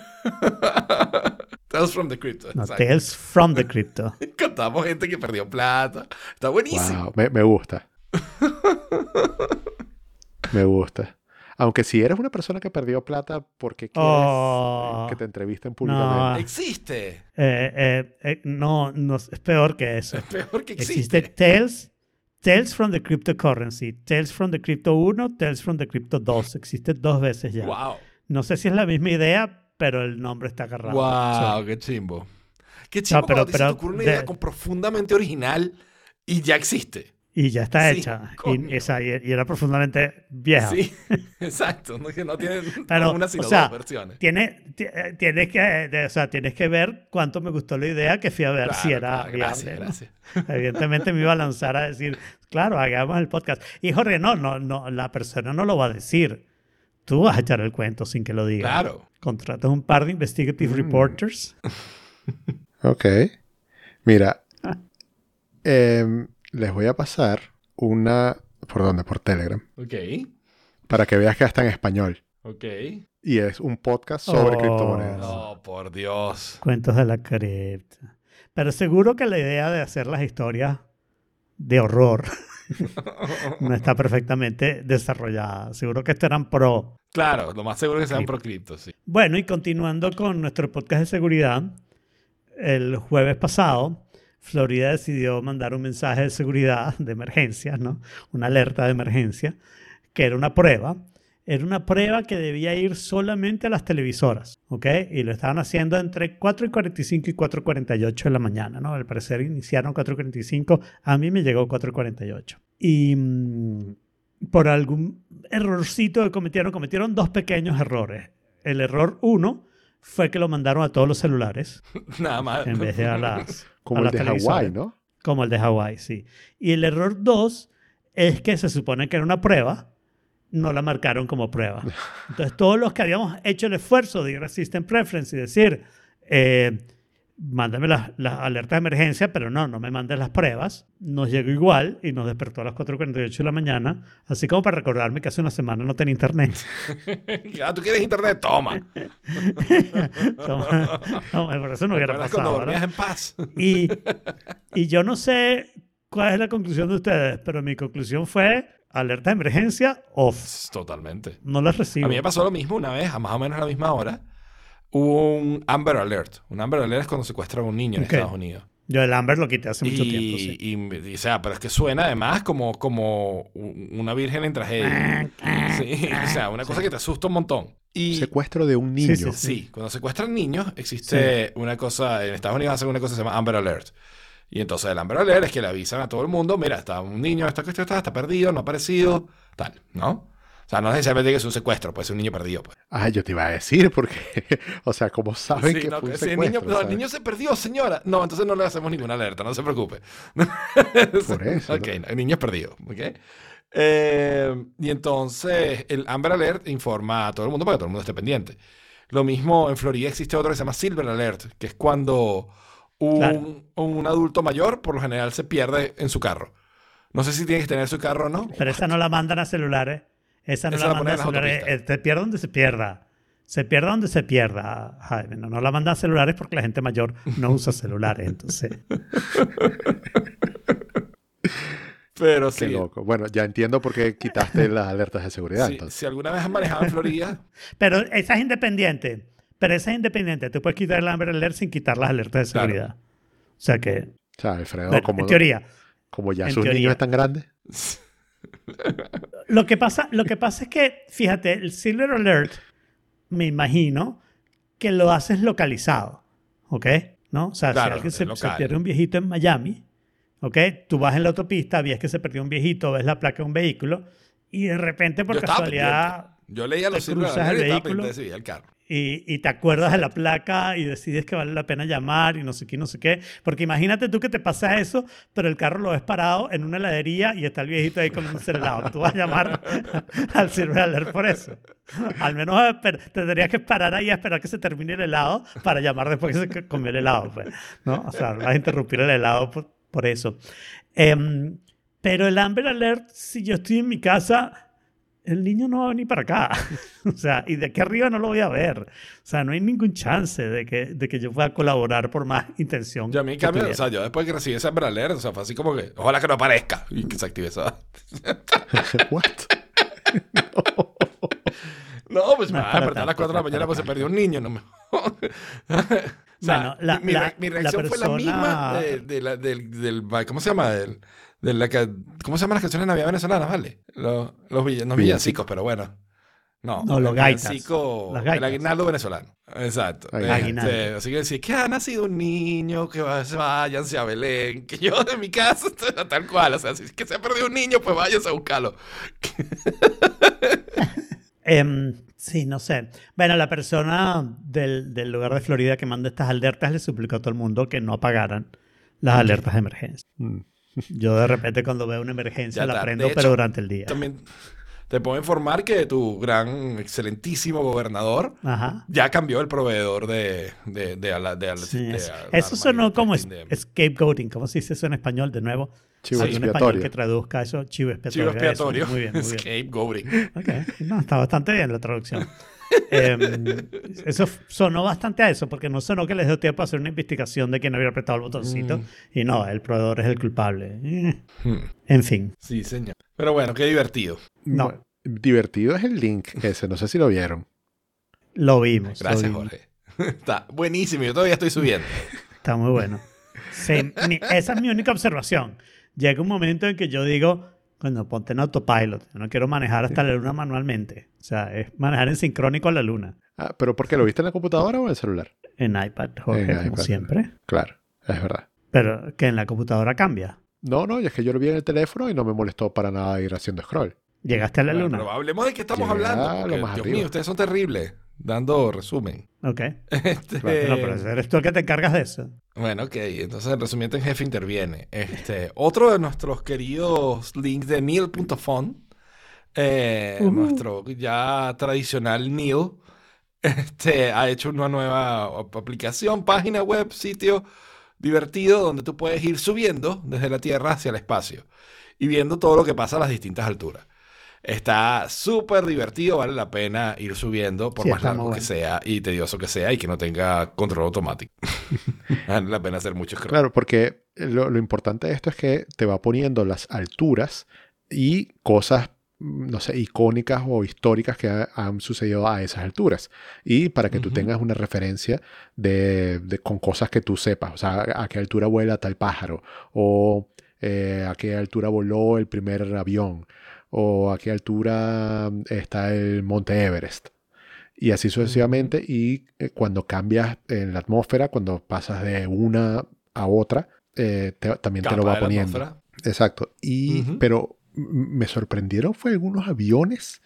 Tales from the Crypto. No. Tales [laughs] from the Crypto. Contamos gente que perdió plata. Está buenísimo. Wow, me, me gusta. [laughs] me gusta. Aunque si eres una persona que perdió plata, ¿por qué quieres Oh. eh, que te entrevisten públicamente? No. Existe. Eh, eh, eh, no, no, es peor que eso. Es peor que Existe existe. Tales, Tales from the Cryptocurrency, Tales from the Crypto 1, Tales from the Crypto 2. Existe dos veces ya. Wow. No sé si es la misma idea, pero el nombre está agarrado. Wow, qué chimbo. Qué chimbo pero- cuando a ti se te pero ocurre una de- idea con profundamente original y ya existe. Y ya está Sí, hecha. Y, esa, y, y era profundamente vieja. Sí, [laughs] exacto. No, no tienen [laughs] Pero, una sino o sea, dos versiones. Tiene, eh, tienes, que, de- o sea, tienes que ver cuánto me gustó la idea que fui a ver si era claro, gracias, viable, ¿no? gracias. [laughs] Evidentemente me iba a lanzar a decir, claro, hagamos el podcast. Y Jorge, no, no, no, la persona no lo va a decir. Tú vas a echar el cuento sin que lo diga. Claro. Contratas un par de investigative Mm. reporters. Ok. Mira, em, les voy a pasar una... ¿Por dónde? Por Telegram. Ok. Para que veas que está en español. Ok. Y es un podcast sobre Oh. criptomonedas. Oh, por Dios. Cuentos de la cripta. Pero seguro que la idea de hacer las historias de horror [laughs] no está perfectamente desarrollada. Seguro que esto eran pro. Claro, lo más seguro es que sean pro cripto, sí. Bueno, y continuando con nuestro podcast de seguridad, el jueves pasado, Florida decidió mandar un mensaje de seguridad de emergencia, ¿no? Una alerta de emergencia, que era una prueba. Era una prueba que debía ir solamente a las televisoras, ¿ok? Y lo estaban haciendo entre 4 y 45 y 4 y 48 de la mañana, ¿no? Al parecer iniciaron 4 y 45, a mí me llegó 4 y 48. Y mm, por algún errorcito que cometieron, cometieron dos pequeños errores. El error uno fue que lo mandaron a todos los celulares [laughs] Nada más. en vez de a las, [laughs] Como el de. Hawái, ¿no? Como el de Hawái, sí. Y el error dos es que se supone que era una prueba, no la marcaron como prueba. [laughs] Entonces, todos los que habíamos hecho el esfuerzo de ir a System Preference y decir, eh, mándame las, las alertas de emergencia, pero no, no me mandes las pruebas, nos llegó igual y nos despertó a las 4.48 de la mañana, así como para recordarme que hace una semana no tenía internet. [laughs] ah, ¿tú quieres internet? Toma. [laughs] Toma. no, por eso no hubiera ¿Recuerdas cuando pasado. ¿verdad? en paz? Y, [laughs] y yo no sé cuál es la conclusión de ustedes, pero mi conclusión fue alerta de emergencia off. Totalmente. No las recibo. A mí me pasó lo mismo una vez, a más o menos a la misma hora. Hubo un Amber Alert. Un Amber Alert es cuando secuestran a un niño en Ok. Estados Unidos. Yo el Amber lo quité hace mucho y, tiempo, sí. y- y, o sea, pero es que suena además como, como un- una virgen en tragedia. Sí, [laughs] o sea, una cosa que te asusta un montón. Y Secuestro de un niño. Sí, sí, sí, cuando secuestran niños, existe una cosa, en Estados Unidos hacen una cosa que se llama Amber Alert. Y entonces el Amber Alert es que le avisan a todo el mundo, mira, está un niño, está, está, está, está perdido, no ha aparecido, tal, ¿no? O sea, no necesariamente que es un secuestro, puede ser un niño perdido. Pues. Ah, yo te iba a decir, porque, [laughs] o sea, ¿cómo saben Sí, que no, fue un secuestro? niño, no, el niño se perdió, señora. No, entonces no le hacemos ninguna alerta, no se preocupe. [laughs] Por eso, ok, no, el niño es perdido. ok. Eh, y entonces el Amber Alert informa a todo el mundo para que todo el mundo esté pendiente. Lo mismo en Florida existe otro que se llama Silver Alert, que es cuando un, Claro. un adulto mayor por lo general se pierde en su carro. No sé si tiene que tener su carro o no. Pero esa no la mandan a celulares. Esa no Esa la la ponen a celulares. autopistas. Eh, Se pierda donde se pierda. Se pierda donde se pierda, Jaime. No, no la mandan a celulares porque la gente mayor no usa celulares. Entonces, Pero Qué sí. loco. Bueno, ya entiendo por qué quitaste las alertas de seguridad. sí, entonces. si alguna vez has manejado en Florida, [laughs] Pero esa es independiente. Pero esa es independiente. Tú puedes quitar el Amber Alert sin quitar las alertas de Claro. seguridad. O sea que, O sea, Alfredo, como, en teoría. como ya sus teoría. niños están grandes. [laughs] Lo que, pasa, lo que pasa es que, fíjate, el Silver Alert, me imagino que lo haces localizado. ¿Ok? ¿No? O sea, Claro, si alguien se, pierde un viejito en Miami, ¿ok? Tú vas en la autopista, ves que se perdió un viejito, ves la placa de un vehículo y de repente, por yo casualidad. Yo leía los te cruzas el y vehículo. veía el carro. Y, y te acuerdas de la placa y decides que vale la pena llamar y no sé qué, no sé qué. Porque imagínate tú que te pasa eso, pero el carro lo ves parado en una heladería y está el viejito ahí comiéndose el helado. Tú vas a llamar [laughs] al Silver Alert por eso. Al menos tendrías que parar ahí a esperar que se termine el helado para llamar después que se comió el helado. Pues, ¿no? O sea, vas a interrumpir el helado por, por eso. Em, pero el Amber Alert, si yo estoy en mi casa el niño no va a venir para acá. [laughs] o sea, y de aquí arriba no lo voy a ver. O sea, no hay ningún chance de que, de que yo pueda colaborar por más intención. Yo a mí, cambio, o sea, yo después que recibí ese Amber Alert, o sea, fue así como que, ojalá que no aparezca. Y que se active esa. [laughs] What? [laughs] No, pues me No va es a despertar a las 4 de la no mañana pues se perdió un niño. No me... o sea, Bueno, la- mi, la- mi la reacción fue la persona- misma de, de la, del, del, ¿cómo se llama? Del, de la, que- ¿Cómo se llaman las canciones de Navidad venezolanas, vale? Los, los vill- no villancicos, pero bueno. No, No, los el gaitas. el aguinaldo venezolano. Exacto. Aguinaldo. Este, así que decir que ha nacido un niño, que váyanse a Belén, que yo de mi casa, [laughs] tal cual. O sea, si es que se ha perdido un niño, pues váyanse a buscarlo. [laughs] Em, sí, no sé. Bueno, la persona del, del lugar de Florida que manda estas alertas le suplicó a todo el mundo que no apagaran las alertas de emergencia. Mm. Yo de repente cuando veo una emergencia Ya la está. prendo, hecho, pero durante el día. También te puedo informar que tu gran, excelentísimo gobernador Ajá. ya cambió el proveedor de, de, de, ala- de, ala- Sí, de eso, eso sonó como es- scapegoating. ¿Cómo se dice eso en español de nuevo? Chivo Hay un español expiatorio. que traduzca eso. Chivo expiatorio. Chivo eso. expiatorio. Muy bien, muy [laughs] bien. Scapegoating. Ok, no, está bastante bien la traducción. [laughs] Em, eso sonó bastante a eso, porque no sonó que les dio tiempo a hacer una investigación de quién había apretado el botoncito. Mm. Y no, el proveedor es el culpable. Eh, Hmm. En fin, Sí, señor. Pero bueno, qué divertido. No. Bueno, divertido es el link ese, no sé si lo vieron. lo vimos. lo Gracias, vimos. Jorge. [laughs] Está buenísimo. Yo todavía estoy subiendo. Está muy bueno. Sí, esa es mi única observación. Llega un momento en que yo digo, bueno, ponte en autopilot. Yo no quiero manejar hasta la luna manualmente. O sea, es manejar en sincrónico a la luna. Ah, ¿Pero por qué? ¿Lo viste en la computadora o en el celular? En iPad, Jorge, En como iPad. siempre. Claro, es verdad. Pero que en la computadora cambia. No, no, y es que yo lo vi en el teléfono y no me molestó para nada ir haciendo scroll. Llegaste a la Bueno, luna. pero hablemos de qué estamos Llega hablando. lo porque, más Dios arriba. mío, ustedes son terribles. Dando resumen. Ok. [laughs] Este, Bueno, pero eres tú el que te encargas de eso. Bueno, ok. Entonces el resumiente en jefe interviene. Este, otro de nuestros queridos links de Neil.fun, eh, Ujú. nuestro ya tradicional Neil, este, ha hecho una nueva ap- aplicación, página web, sitio divertido donde tú puedes ir subiendo desde la Tierra hacia el espacio y viendo todo lo que pasa a las distintas alturas. Está súper divertido, vale la pena ir subiendo por Sí, más largo que sea y tedioso que sea y que no tenga control automático. [laughs] vale la pena hacer muchos. Claro, porque lo, lo importante de esto es que te va poniendo las alturas y cosas, mm, no sé, icónicas o históricas que ha- han sucedido a esas alturas. Y para que tú tengas una referencia de, de- con cosas que tú sepas, o sea, a qué altura vuela tal pájaro, o eh, a qué altura voló el primer avión, o a qué altura mm, está el Monte Everest. Y así sucesivamente. Y eh, cuando cambias en la atmósfera, cuando pasas de una a otra, eh, te- también te lo va poniendo. atmósfera. Exacto. Y, pero me sorprendieron fue algunos aviones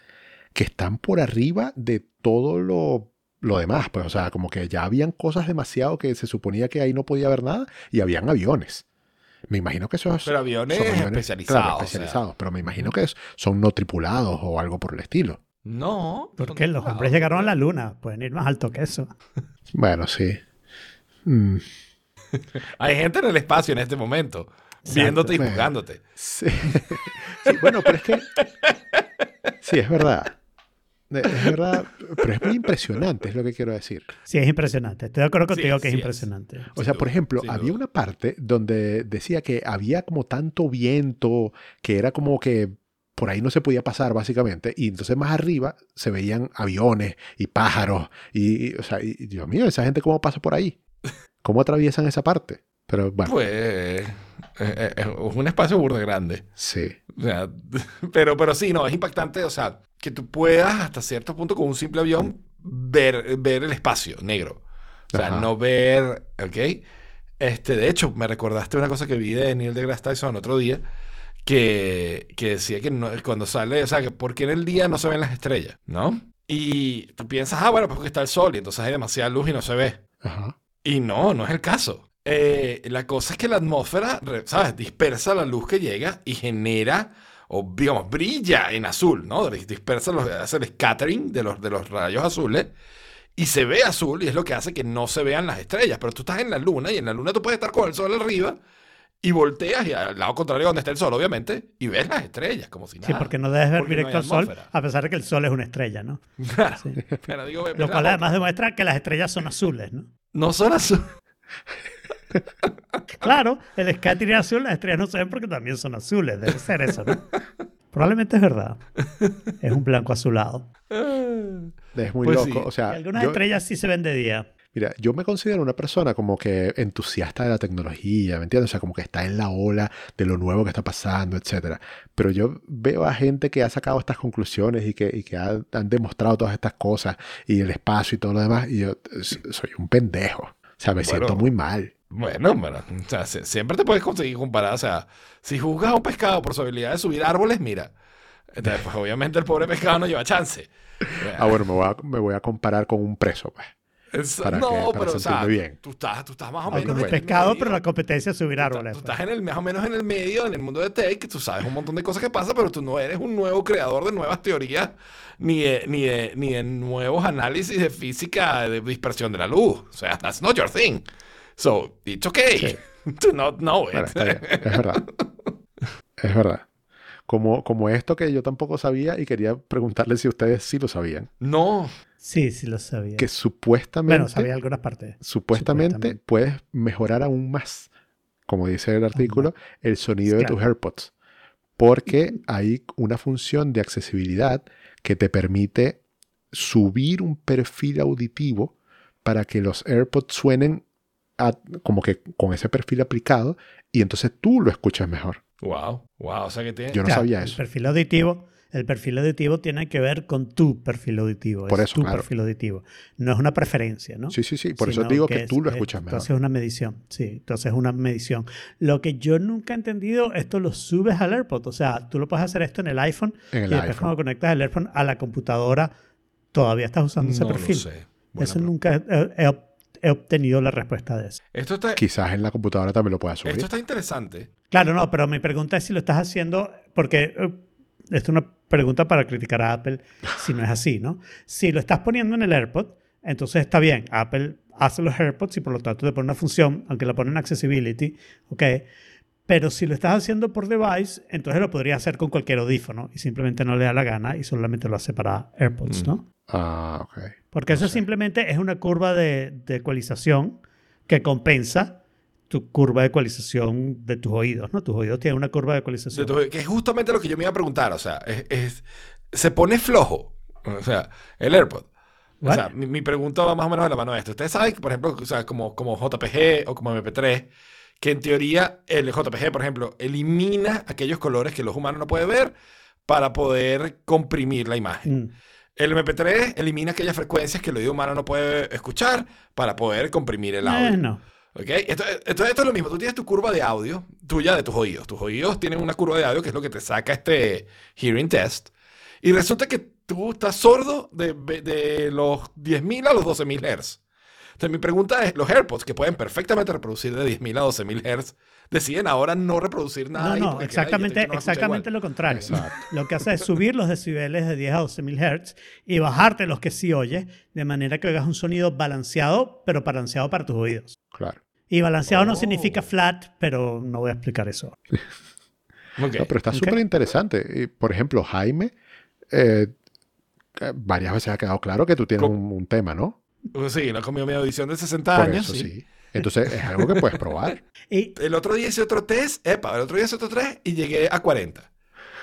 que están por arriba de todo lo, lo demás. Pues, o sea, como que ya habían cosas demasiado que se suponía que ahí no podía haber nada y habían aviones. Me imagino que esos Pero aviones son especializados, claro, o sea. especializados, pero me imagino que es- son no tripulados o algo por el estilo. No. ¿Por son qué? Los tripulados. hombres llegaron a la luna. Pueden ir más alto que eso. Bueno, sí. Mm, [laughs] Hay gente en el espacio en este momento, viéndote y Bueno. juzgándote. sí. [laughs] Sí, bueno, pero es que. Sí, es verdad. Es verdad, pero es muy impresionante, es lo que quiero decir. Sí, es impresionante. Estoy de acuerdo Sí, contigo que es sí es. impresionante. O sea, por ejemplo, había una parte donde decía que había como tanto viento que era como que por ahí no se podía pasar, básicamente. Y entonces más arriba se veían aviones y pájaros. Y, y, o sea, y, Dios mío, esa gente cómo pasa por ahí. ¿Cómo atraviesan esa parte? Pero bueno, Pues eh, eh, es un espacio burdo grande. sí. O sea, [laughs] pero, pero sí, no, es impactante, o sea, que tú puedas hasta cierto punto con un simple avión ver, ver el espacio negro. O sea, Ajá. no ver, ¿ok? Este, de hecho, me recordaste una cosa que vi de Neil deGrasse Tyson otro día, que, que decía que no- cuando sale, o sea, que porque en el día no se ven las estrellas, ¿no? Y tú piensas, ah, bueno, pues porque está el sol y entonces hay demasiada luz y no se ve. Ajá. Y no, no es el caso. Eh, la cosa es que la atmósfera, ¿sabes? Dispersa la luz que llega y genera, o digamos, brilla en azul, ¿no? Dispersa, los, hace el scattering de los, de los rayos azules y se ve azul y es lo que hace que no se vean las estrellas. Pero tú estás en la luna y en la luna tú puedes estar con el sol arriba y volteas y al lado contrario donde está el sol, obviamente, y ves las estrellas como si nada. Sí, porque no debes ver Porque directo al sol, a pesar de que el sol es una estrella, ¿no? [laughs] Claro. Sí. Pero digo, Lo cual además demuestra que las estrellas son azules, ¿no? No son azules. Claro, el sky tiene azul, las estrellas no se ven porque también son azules. Debe ser eso, ¿no? Probablemente es verdad. Es un blanco azulado. Es muy Pues loco. sí. O Y sea, algunas yo, estrellas sí se ven de día. mira, yo me considero una persona como que entusiasta de la tecnología, ¿me entiendes? O sea, como que está en la ola de lo nuevo que está pasando, etcétera. Pero yo veo a gente que ha sacado estas conclusiones y que, y que ha- han demostrado todas estas cosas y el espacio y todo lo demás, y yo soy un pendejo. O sea, me Bueno. siento muy mal. Bueno, bueno, o sea, se- siempre te puedes conseguir comparar. O sea, si juzgas a un pescado por su habilidad de subir árboles, mira. Entonces, pues obviamente el pobre pescado no lleva chance. [laughs] Ah, bueno, me voy a, me voy a comparar con un preso, pues. Es- para no, que- para pero o sea, bien. Tú, estás, tú estás más o menos. no es en el pescado, medio. pero la competencia es subir Tú árboles. estás pues. en el, más o menos en el medio, en el mundo de tech, tú sabes un montón de cosas que pasan, pero tú no eres un nuevo creador de nuevas teorías, ni de, ni de, ni de nuevos análisis de física de dispersión de la luz. O sea, that's not your thing. So, it's okay to [laughs] not know it. Bueno, está bien, es verdad. [laughs] Es verdad. Como, como esto que yo tampoco sabía y quería preguntarle si ustedes sí lo sabían. no. Sí, sí lo sabía. Que supuestamente, Bueno, sabía algunas partes. supuestamente supuestamente. puedes mejorar aún más, como dice el artículo, el sonido de tus AirPods. Porque hay una función de accesibilidad que te permite subir un perfil auditivo para que los AirPods suenen a- como que con ese perfil aplicado y entonces tú lo escuchas mejor. Wow, wow. O sea que tiene. Yo no Claro, sabía el eso. perfil auditivo, el perfil auditivo tiene que ver con tu perfil auditivo. Por es eso, tu claro. perfil auditivo. No es una preferencia, ¿no? Sí, sí, sí. Por eso Sino digo que, es- tú lo es- escuchas mejor. haces una medición, sí, entonces es una medición. Lo que yo nunca he entendido, esto lo subes al AirPod, o sea, tú lo puedes hacer esto en el iPhone En y el después iPhone. cuando conectas el AirPhone a la computadora, todavía estás usando ese no perfil. lo sé. Buena eso pregunta. nunca he, he- he obtenido la respuesta de eso. Esto está, Quizás en la computadora también lo puedas subir. esto está interesante. Claro, no, pero mi pregunta es si lo estás haciendo, porque eh, esto es una pregunta para criticar a Apple si no es así, ¿no? Si lo estás poniendo en el AirPod, entonces está bien, Apple hace los AirPods y por lo tanto te pone una función, aunque la pone en Accessibility, ¿ok? Pero si lo estás haciendo por device, entonces lo podría hacer con cualquier audífono y simplemente no le da la gana y solamente lo hace para AirPods, ¿no? Ah, ok. Porque eso simplemente es una curva de, de ecualización que compensa tu curva de ecualización de tus oídos, ¿no? Tus oídos tienen una curva de De ecualización. tu- que es justamente lo que yo me iba a preguntar. O sea, es, es- se pone flojo. O sea, el AirPod. O sea, mi, mi pregunta va más o menos de la mano de esto. Ustedes saben que, por ejemplo, o sea, como, como JPG o como MP3, que en teoría el JPG, por ejemplo, elimina aquellos colores que los humanos no pueden ver para poder comprimir la imagen. Mm. El MP3 elimina aquellas frecuencias que el oído humano no puede escuchar para poder comprimir el audio. Eh, no. ¿Ok? Esto, esto, esto es lo mismo. Tú tienes tu curva de audio tuya de tus oídos. Tus oídos tienen una curva de audio que es lo que te saca este hearing test. Y resulta que tú estás sordo de, de los 10.000 a los 12.000 Hz. Entonces mi pregunta es, los AirPods que pueden perfectamente reproducir de 10.000 a 12.000 Hz, deciden ahora no reproducir nada. No, no, exactamente, no exactamente igual. lo contrario. Exacto. Lo que hace es subir los decibeles de 10 a 12 mil Hz y bajarte los que sí oyes, de manera que oigas un sonido balanceado, pero balanceado para tus oídos. Claro. Y balanceado no Oh. significa flat, pero no voy a explicar eso. No, pero está súper interesante. Por ejemplo, Jaime, eh, eh, varias veces ha quedado claro que tú tienes un tema, ¿no? Pues sí, no he comido mi audición de 60 Por años. eso sí. sí. Entonces es algo que puedes probar. [laughs] Y El otro día hice otro test, epa, el otro día hice otro test y llegué a 40.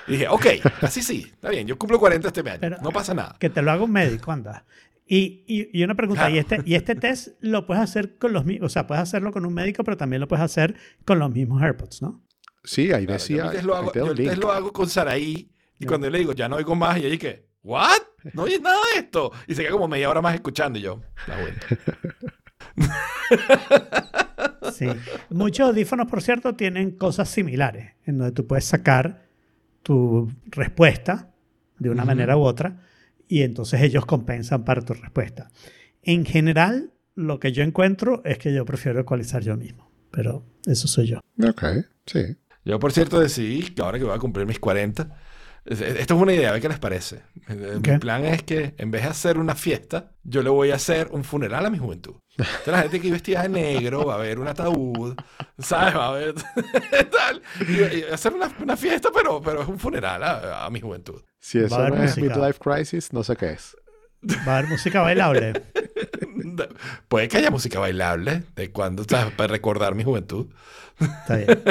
Y dije, ok, [laughs] así sí, está bien, yo cumplo 40 este año, Pero- no pasa nada. que te lo haga un médico, anda. Y, y, y una pregunta, Claro. ¿y, este, ¿y este test lo puedes hacer con los mismos? O sea, puedes hacerlo con un médico, pero también lo puedes hacer con los mismos AirPods, ¿no? Sí, ahí Claro, decía. yo el test lo hago, yo el test lo hago con Saraí y Ya. cuando yo le digo, ya no oigo más, y ella dice, ¿what? No oyes nada de esto. Y se queda como media hora más escuchando y yo, está bueno. [laughs] Sí. Muchos audífonos, por cierto, tienen cosas similares, en donde tú puedes sacar tu respuesta de una manera u otra y entonces ellos compensan para tu respuesta. En general, lo que yo encuentro es que yo prefiero ecualizar yo mismo, pero eso soy yo. Ok, sí. Yo, por cierto, decidí que ahora que voy a cumplir mis 40, Es- Esto es una idea, a ver qué les parece. Eh, Ok. Mi plan es que en vez de hacer una fiesta, yo le voy a hacer un funeral a mi juventud. Entonces la gente que iba vestida de negro va a ver un ataúd, ¿sabes? Va a ver [laughs] tal. Y, y hacer una, una fiesta, pero, pero es un funeral a, a mi juventud. Si eso no es música. Midlife Crisis, no sé qué es. Va a haber música bailable. [laughs] Puede que haya música bailable de cuando, ¿sabes? Para recordar mi juventud. Está bien. [laughs]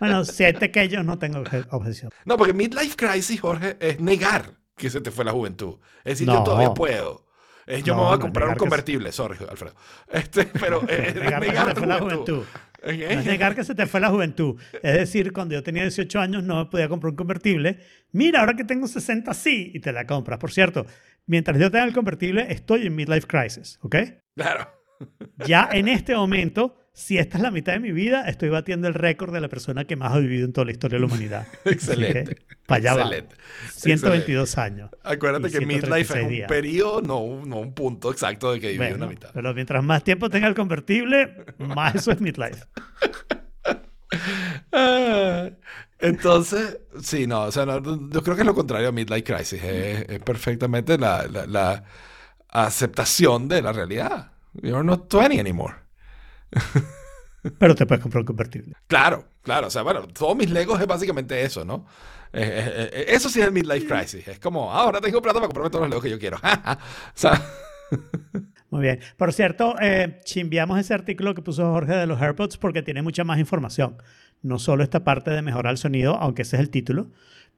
Bueno, siete que yo no tengo obje- objeción. No, porque midlife crisis, Jorge, es negar que se te fue la juventud. Es decir, yo No. todavía puedo. Es, yo No, me voy a no, comprar un que se- convertible, sorry, Alfredo. Este, pero [laughs] es Negar que se te fue la juventud. es negar que se te fue la juventud. Es decir, cuando yo tenía 18 años no me podía comprar un convertible. Mira, ahora que tengo 60 sí, y te la compras. Por cierto, mientras yo tenga el convertible, estoy en midlife crisis, ¿ok? Claro. Ya [laughs] en este momento, si esta es la mitad de mi vida, estoy batiendo el récord de la persona que más ha vivido en toda la historia de la humanidad. [laughs] Excelente. Para allá va. Excelente. 122 años. Acuérdate que midlife es 136 un días. periodo, no, un- no un punto exacto de que viví Bueno, una mitad. pero mientras más tiempo tenga el convertible, más eso es midlife. [laughs] Ah, Entonces, sí, no, o sea, no, yo creo que es lo contrario a midlife crisis. Es, es perfectamente la, la- la aceptación de la realidad. You're not 20 anymore. [laughs] Pero te puedes comprar un convertible. Claro, claro. O sea, bueno, todos mis legos es básicamente eso, ¿no? Eh, eh, eh, eso sí es el midlife crisis. Es como, ah, ahora tengo plata para comprarme todos los legos que yo quiero. [laughs] o sea, [laughs] Muy bien. Por cierto, eh, chimbiamos ese artículo que puso Jorge de los AirPods porque tiene mucha más información. No solo esta parte de mejorar el sonido, aunque ese es el título,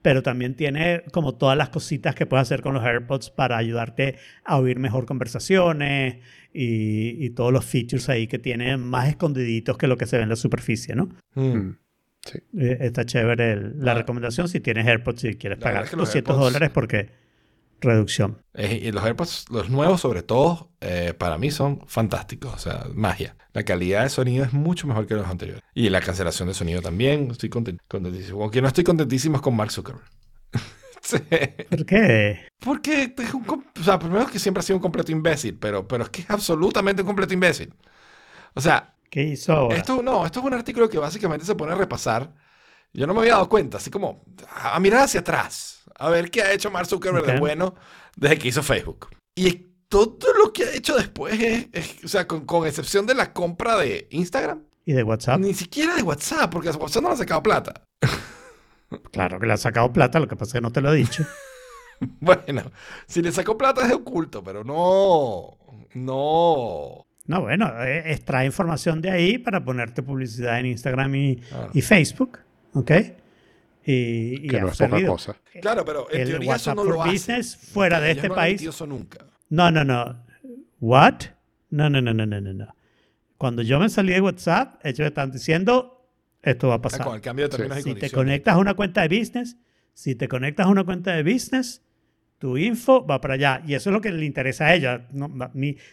pero también tiene como todas las cositas que puedes hacer con los AirPods para ayudarte a oír mejor conversaciones y, y todos los features ahí que tienen más escondiditos que lo que se ve en la superficie, ¿no? mm, Mm, Sí. Eh, Está chévere el- la Ah. recomendación si tienes AirPods y quieres La pagar es que los 200 AirPods- dólares porque reducción. eh, y los AirPods, los nuevos sobre todo, eh, para mí son fantásticos. O sea, magia. La calidad de sonido es mucho mejor que los anteriores. Y la cancelación de sonido también. Estoy content- contentísimo. Aunque no estoy contentísimo es con Mark Zuckerberg. [laughs] Sí. ¿Por qué? Porque es un, o sea, primero que siempre ha sido un completo imbécil, pero, pero es que es absolutamente un completo imbécil. O sea, ¿Qué hizo ahora? esto no, esto es un artículo que básicamente se pone a repasar. Yo no me había dado cuenta, así como a mirar hacia atrás, a ver qué ha hecho Mark Zuckerberg de Ok. bueno desde que hizo Facebook. Y todo lo que ha hecho después es, es- o sea, con, con excepción de la compra de Instagram, ¿Y de WhatsApp? ni siquiera de WhatsApp, porque WhatsApp no le ha sacado plata. Claro que le ha sacado plata, lo que pasa es que no te lo he dicho. [laughs] Bueno, si le sacó plata es de oculto, pero no, no. No, bueno, eh, extrae información de ahí para ponerte publicidad en Instagram y, Ah. y Facebook, ¿ok? Y, y Que no es poca cosa. Claro, pero en El teoría eso WhatsApp no for lo hace. Business fuera de este no país. eso nunca. No, no, no. ¿What? No, no, no, no, no, no, no. Cuando yo me salí de WhatsApp, ellos me están diciendo, esto va a Ah, pasar. con el cambio de términos y Si te conectas a una cuenta de business, si te conectas a una cuenta de business, tu info va para allá. Y eso es lo que le interesa a ella. No,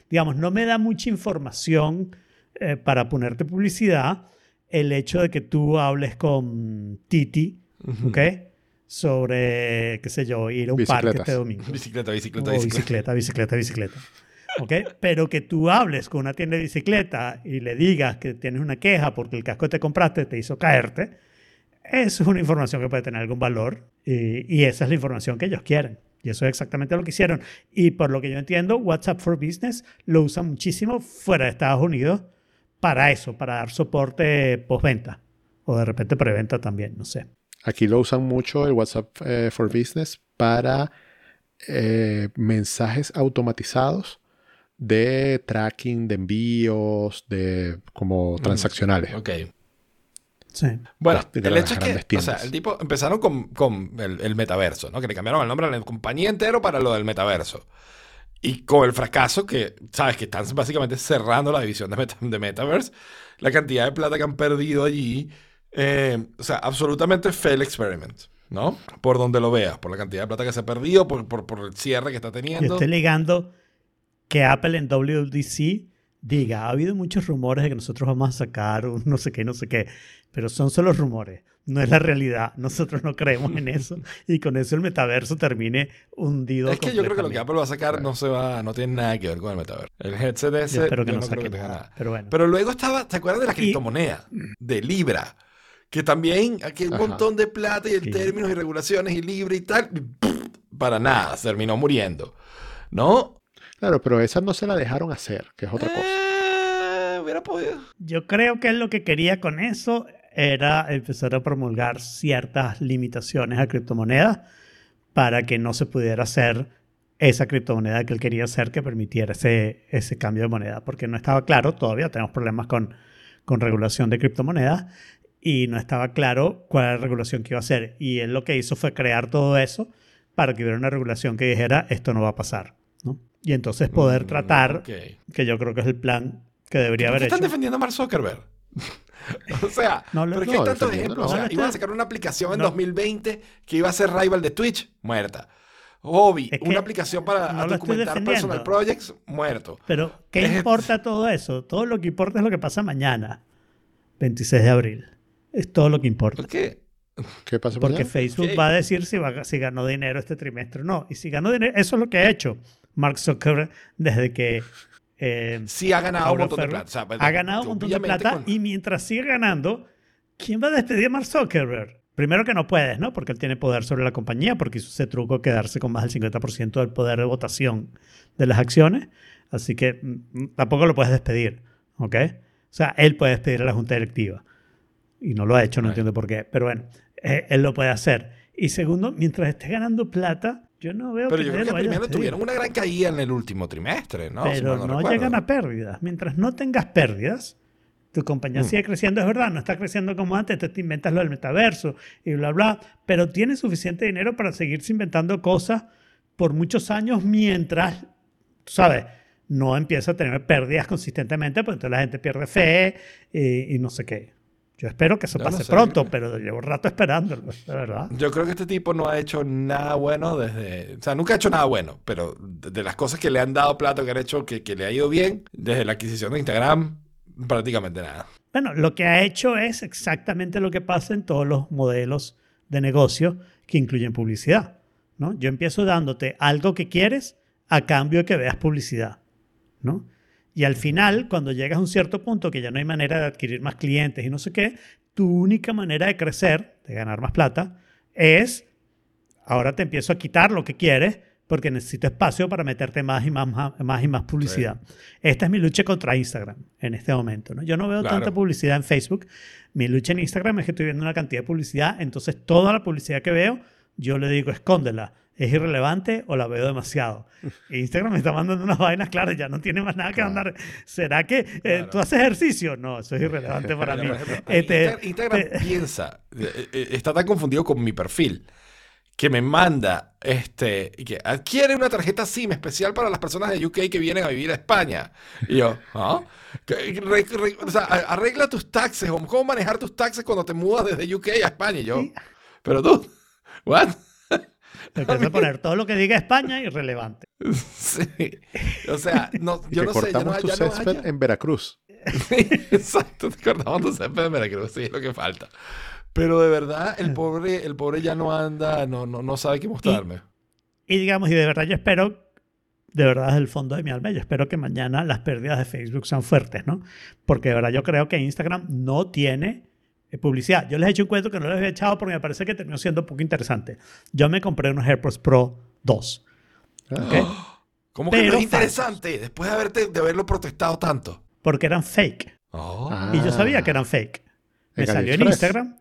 digamos, no me da mucha información eh, para ponerte publicidad el hecho de que tú hables con Titi, ¿ok? Sobre, qué sé yo, ir a un parque este domingo. Bicicleta, bicicleta, O bicicleta. bicicleta, bicicleta, bicicleta. ¿Ok? Pero que tú hables con una tienda de bicicleta y le digas que tienes una queja porque el casco que te compraste te hizo caerte, eso es una información que puede tener algún valor y, y esa es la información que ellos quieren. Y eso es exactamente lo que hicieron. Y por lo que yo entiendo, WhatsApp for Business lo usan muchísimo fuera de Estados Unidos para eso, para dar soporte postventa o de repente preventa también, no sé. Aquí lo usan mucho el WhatsApp eh, for Business para eh, mensajes automatizados de tracking de envíos, de como transaccionales. Ok. Sí. Bueno, de el hecho es que, o sea, el tipo empezaron con, con el, el metaverso, ¿no? Que le cambiaron el nombre a la compañía entero para lo del metaverso. Y con el fracaso que, sabes, que están básicamente cerrando la división de, meta- de Metaverse, la cantidad de plata que han perdido allí, eh, o sea, absolutamente fail experiment, ¿no? Por donde lo veas, por la cantidad de plata que se ha perdido, por, por, por el cierre que está Yo teniendo. estoy ligando que Apple en WWDC diga, ha habido muchos rumores de que nosotros vamos a sacar un no sé qué, no sé qué, pero son solo rumores, no es la realidad. [laughs] Nosotros no creemos en eso y con eso el metaverso termine hundido. Es que yo creo que lo que. Apple va a sacar no se va, no tiene nada que ver con el metaverso. El headset ese, Yo espero que yo no creo saque tenga nada, nada. pero bueno. Pero luego estaba, ¿te acuerdas de la Y- criptomoneda? De Libra. Que también aquí hay un Ajá. montón de plata y en Sí. términos y regulaciones y libre y tal, y para nada, se terminó muriendo. ¿No? Claro, pero esa no se la dejaron hacer, que es otra cosa. Eh, hubiera podido. Yo creo que él lo que quería con eso era empezar a promulgar ciertas limitaciones a criptomonedas para que no se pudiera hacer esa criptomoneda que él quería hacer que permitiera ese, ese cambio de moneda, porque no estaba claro, todavía tenemos problemas con, con regulación de criptomonedas y no estaba claro cuál era la regulación que iba a hacer. Y él lo que hizo fue crear todo eso para que hubiera una regulación que dijera esto no va a pasar. ¿no? Y entonces poder Mm, tratar, que yo creo que es el plan que debería ¿Por haber hecho. están defendiendo a Mark Zuckerberg? [laughs] o sea, No pero es que hay no, tantos defendiendo ejemplos. no. O sea, iban a sacar una aplicación en no. 2020 que iba a ser rival de Twitch, muerta. Hobby, Es que una aplicación para documentar personal projects, muerto. Pero, ¿qué importa todo eso? Todo lo que importa es lo que pasa mañana, 26 de abril. Es todo lo que importa. ¿Por qué? ¿Qué pasa Porque mañana? Facebook Ok. va a decir si, va, si ganó dinero este trimestre o no. Y si ganó dinero, eso es lo que ha hecho Mark Zuckerberg desde que eh, Sí ha ganado un montón de plata. O sea, pues, ha ganado un montón de plata con- y mientras siga ganando, ¿quién va a despedir a Mark Zuckerberg? Primero que no puedes, ¿no? Porque él tiene poder sobre la compañía, porque hizo ese truco quedarse con más del 50% del poder de votación de las acciones. Así que mm, tampoco lo puedes despedir, ¿ok? O sea, él puede despedir a la junta directiva. Y no lo ha hecho, no entiendo por qué. Pero bueno, eh, él lo puede hacer. Y segundo, mientras esté ganando plata, yo no veo Pero que yo creo que primero tuvieron una gran caída en el último trimestre, ¿no? Si Pero mal no, recuerdo. llegan a pérdidas. Mientras no tengas pérdidas, tu compañía Mm. sigue creciendo, es verdad, no está creciendo como antes, te, te inventas lo del metaverso y bla, bla, pero tienes suficiente dinero para seguirse inventando cosas por muchos años mientras, tú sabes, no empieza a tener pérdidas consistentemente, pues entonces la gente pierde fe y, y no sé qué. Yo espero que eso Yo no pase sé. pronto, pero llevo un rato esperándolo, de verdad. Yo creo que este tipo no ha hecho nada bueno desde... O sea, nunca ha hecho nada bueno, pero de las cosas que le han dado plata, que han hecho, que, que le ha ido bien, desde la adquisición de Instagram, prácticamente nada. Bueno, lo que ha hecho es exactamente lo que pasa en todos los modelos de negocio que incluyen publicidad. ¿no? Yo empiezo dándote algo que quieres a cambio de que veas publicidad. ¿no? Y al final, cuando llegas a un cierto punto que ya no hay manera de adquirir más clientes y no sé qué, tu única manera de crecer, de ganar más plata, es ahora te empiezo a quitar lo que quieres porque necesito espacio para meterte más y más, más, más y más publicidad. Esta es mi lucha contra Instagram en este momento. ¿no? Yo no veo Claro. tanta publicidad en Facebook. Mi lucha en Instagram es que estoy viendo una cantidad de publicidad. Entonces, toda la publicidad que veo, yo le digo, escóndela. ¿Es irrelevante o la veo demasiado? [laughs] Instagram me está mandando unas vainas, claro, ya no tiene más nada que Claro. mandar. ¿Será que eh, Claro. tú haces ejercicio? No, eso es irrelevante para mí. [laughs] Este, Insta- Instagram te- [laughs] piensa, eh, eh, está tan confundido con mi perfil, que me manda, este, que adquiere una tarjeta SIM especial para las personas de UK que vienen a vivir a España. Y yo, ¿ah? Re- re- o sea, arregla tus taxes, o cómo manejar tus taxes cuando te mudas desde UK a España. Y yo, pero tú, ¿what? [laughs] te empieza a poner todo lo que diga España irrelevante. [laughs] Sí. O sea, no, Y [laughs] yo que no sé, yo cortamos no, tu ya no césped haya- en Veracruz. Sí, exacto, te cortamos tu césped de Veracruz, sí, es lo que falta. Pero de verdad, el pobre, el pobre ya no anda, no, no, no sabe qué mostrarme. Y digamos, y de verdad yo espero, de verdad desde el fondo de mi alma, yo espero que mañana las pérdidas de Facebook sean fuertes, ¿no? Porque de verdad yo creo que Instagram no tiene eh, publicidad. Yo les he hecho un cuento que no les había echado porque me parece que terminó siendo un poco interesante. Yo me compré unos AirPods Pro 2. Ah, ¿ok? [gasps] ¿Cómo que Pero no es interesante después de, haberte, de haberlo protestado tanto? Porque eran fake. Oh. Ah. Y yo sabía que eran fake. Me En salió en. Instagram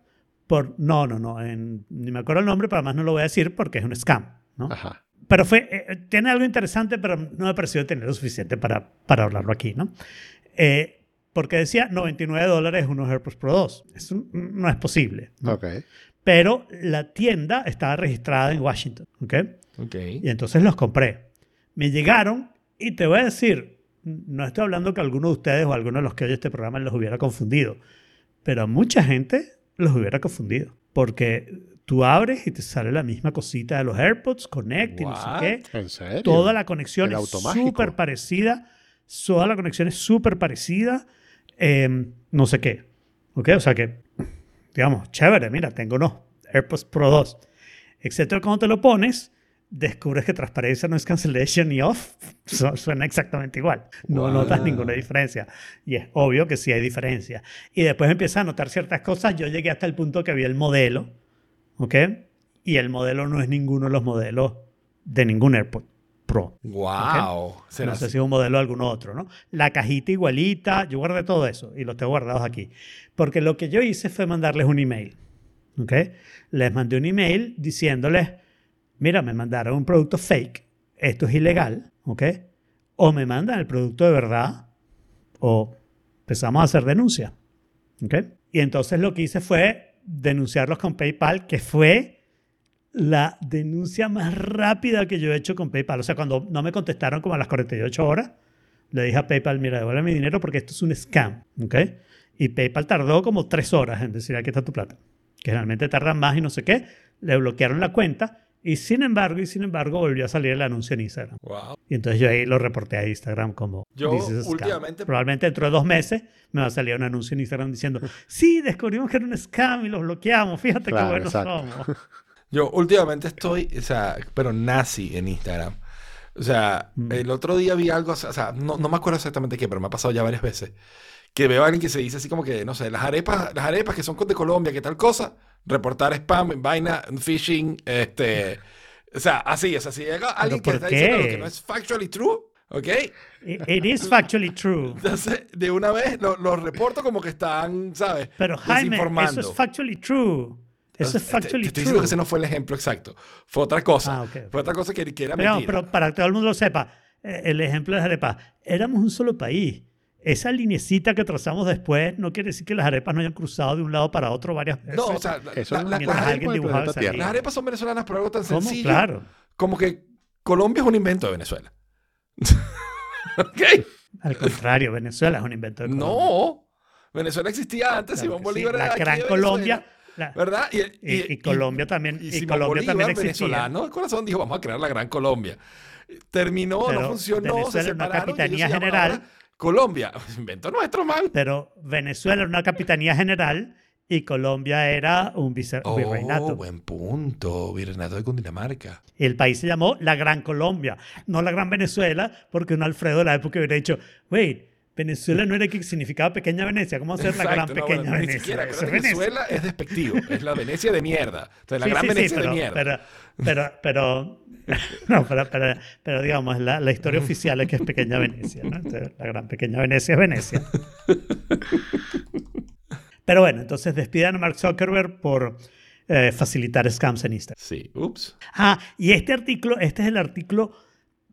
por... No, no, no. en- ni me acuerdo el nombre, pero además no lo voy a decir porque es un scam, ¿no? Ajá. Pero fue, eh, tiene algo interesante, pero no me pareció tener lo suficiente para, para hablarlo aquí, ¿no? Eh, porque decía 99 dólares unos AirPods Pro 2. Eso no es posible. ¿no? Ok. Pero la tienda estaba registrada en Washington, ¿ok? Ok. Y entonces los compré. Me llegaron y te voy a decir, no estoy hablando que alguno de ustedes o alguno de los que oye este programa los hubiera confundido, pero a mucha gente los hubiera confundido. Porque tú abres y te sale la misma cosita de los AirPods, Connect y no sé qué. ¿En serio? Toda la conexión El es súper parecida. Toda la conexión es súper parecida. Eh, no sé qué. ¿Ok? O sea que, digamos, chévere, mira, tengo unos AirPods Pro 2. Excepto cuando te lo pones, descubres que transparencia no es cancellation y off, [laughs] su- suena exactamente igual. No Wow. notas ninguna diferencia. Y es obvio que sí hay diferencia. Y después empiezas a notar ciertas cosas. Yo llegué hasta el punto que vi el modelo, ¿ok? Y el modelo no es ninguno de los modelos de ningún AirPod Pro. Wow. Será No sé si un modelo o algún otro, ¿no? La cajita igualita, yo guardé todo eso y lo tengo guardados aquí. Porque lo que yo hice fue mandarles un email, ¿ok? Les mandé un email diciéndoles, mira, me mandaron un producto fake, esto es ilegal, ¿ok? O me mandan el producto de verdad o empezamos a hacer denuncia, ¿ok? Y entonces lo que hice fue denunciarlos con PayPal, que fue la denuncia más rápida que yo he hecho con PayPal. O sea, cuando no me contestaron como a las 48 horas, le dije a PayPal, mira, devuelve mi dinero porque esto es un scam, ¿ok? Y PayPal tardó como tres horas en decir, aquí está tu plata. Que realmente tardan más y no sé qué. Le bloquearon la cuenta y sin embargo, y sin embargo, volvió a salir el anuncio en Instagram. Wow. Y entonces yo ahí lo reporté a Instagram como Yo últimamente- Probablemente dentro de dos meses me va a salir un anuncio en Instagram diciendo, sí, descubrimos que era un scam y los bloqueamos. Fíjate Claro, qué buenos exacto. somos. [laughs] Yo últimamente estoy, o sea, pero nazi en Instagram. O sea, Mm. el otro día vi algo, o sea, no, no me acuerdo exactamente qué, pero me ha pasado ya varias veces. Que veo a alguien que se dice así como que, no sé, las arepas, las arepas que son de Colombia, que tal cosa, reportar spam, vaina, phishing, este. O sea, así, o sea, si llega alguien que ¿por está diciendo lo qué? que no es factually true, ¿ok? It, it is factually true. [laughs] Entonces, de una vez lo, lo reporto como que están, ¿sabes? Pero Jaime, eso es factually true. Eso es Te- te, factually estoy true. diciendo que ese no fue el ejemplo exacto. Fue otra cosa. Ah. Fue otra cosa que, que era Pero, mentira. pero para que todo el mundo lo sepa, eh, el ejemplo de las arepas, éramos un solo país. Esa linecita que trazamos después no quiere decir que las arepas no hayan cruzado de un lado para otro varias veces. No, o sea, la- Eso la- es la- un mientras las, arepas son venezolanas por algo tan ¿Cómo? sencillo Claro. como que Colombia es un invento de Venezuela. [laughs] ¿Ok? Al contrario, Venezuela es un invento de Colombia. No. Venezuela existía antes, Claro Simón sí. Bolívar era La aquí gran de Colombia. La- ¿Verdad? Y- y Colombia también- y Simón Colombia Bolívar, también existía. venezolano, de corazón dijo, vamos a crear la Gran Colombia. Terminó, Pero no funcionó, Venezuela se era una capitanía general. Colombia, [laughs] invento nuestro, man. pero Venezuela era una capitanía general y Colombia era un vice- Oh, virreinato. buen punto. Virreinato de Cundinamarca. Y el país se llamó la Gran Colombia, no la Gran Venezuela, porque un Alfredo de la época hubiera dicho, wait, Venezuela no era que significaba pequeña Venecia, ¿cómo hacer la Gran no, Pequeña bueno, ni Venecia? siquiera, es. Venezuela es despectivo, es la Venecia de mierda. Entonces, la Sí, gran sí, sí, Venecia pero, de mierda. Pero, pero, pero, [laughs] no, pero, pero, pero digamos, la, la historia oficial es que es pequeña Venecia, ¿no? Entonces, la gran pequeña Venecia es Venecia. Pero bueno, entonces despidan a Mark Zuckerberg por eh, facilitar scams en Instagram. Sí, ups. Ah, y este artículo, este es el artículo,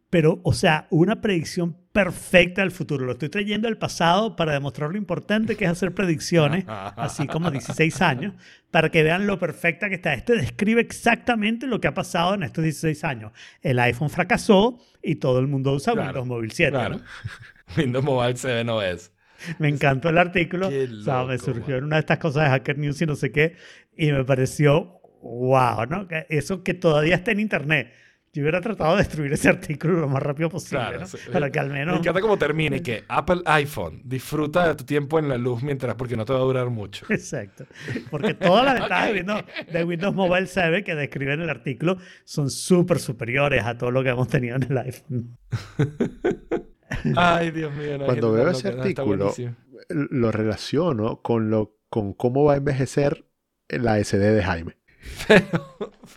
pero, o sea, una predicción perfecta del futuro. Lo estoy trayendo del pasado para demostrar lo importante que es hacer predicciones, [laughs] así como 16 años, para que vean lo perfecta que está. Este describe exactamente lo que ha pasado en estos 16 años. El iPhone fracasó y todo el mundo usa Claro, Windows Mobile 7. Claro. ¿no? [laughs] Windows Mobile 7 no es. Me encantó el artículo. [laughs] Qué o sea, me loco, surgió man. en una de estas cosas de Hacker News y no sé qué, y me pareció wow, ¿no? Eso que todavía está en internet. Yo hubiera tratado de destruir ese artículo lo más rápido posible, Claro, ¿no? sí. Para que al Me menos... encanta cómo termine que Apple iPhone disfruta de tu tiempo en la luz mientras porque no te va a durar mucho. [laughs] Exacto. Porque todas las [laughs] ventajas de, Windows, de Windows Mobile 7 que describe en el artículo son súper superiores a todo lo que hemos tenido en el iPhone. Ay, Dios mío. no, Cuando veo ese no, artículo, buenísimo. lo relaciono con, lo, con cómo va a envejecer la SD de Jaime.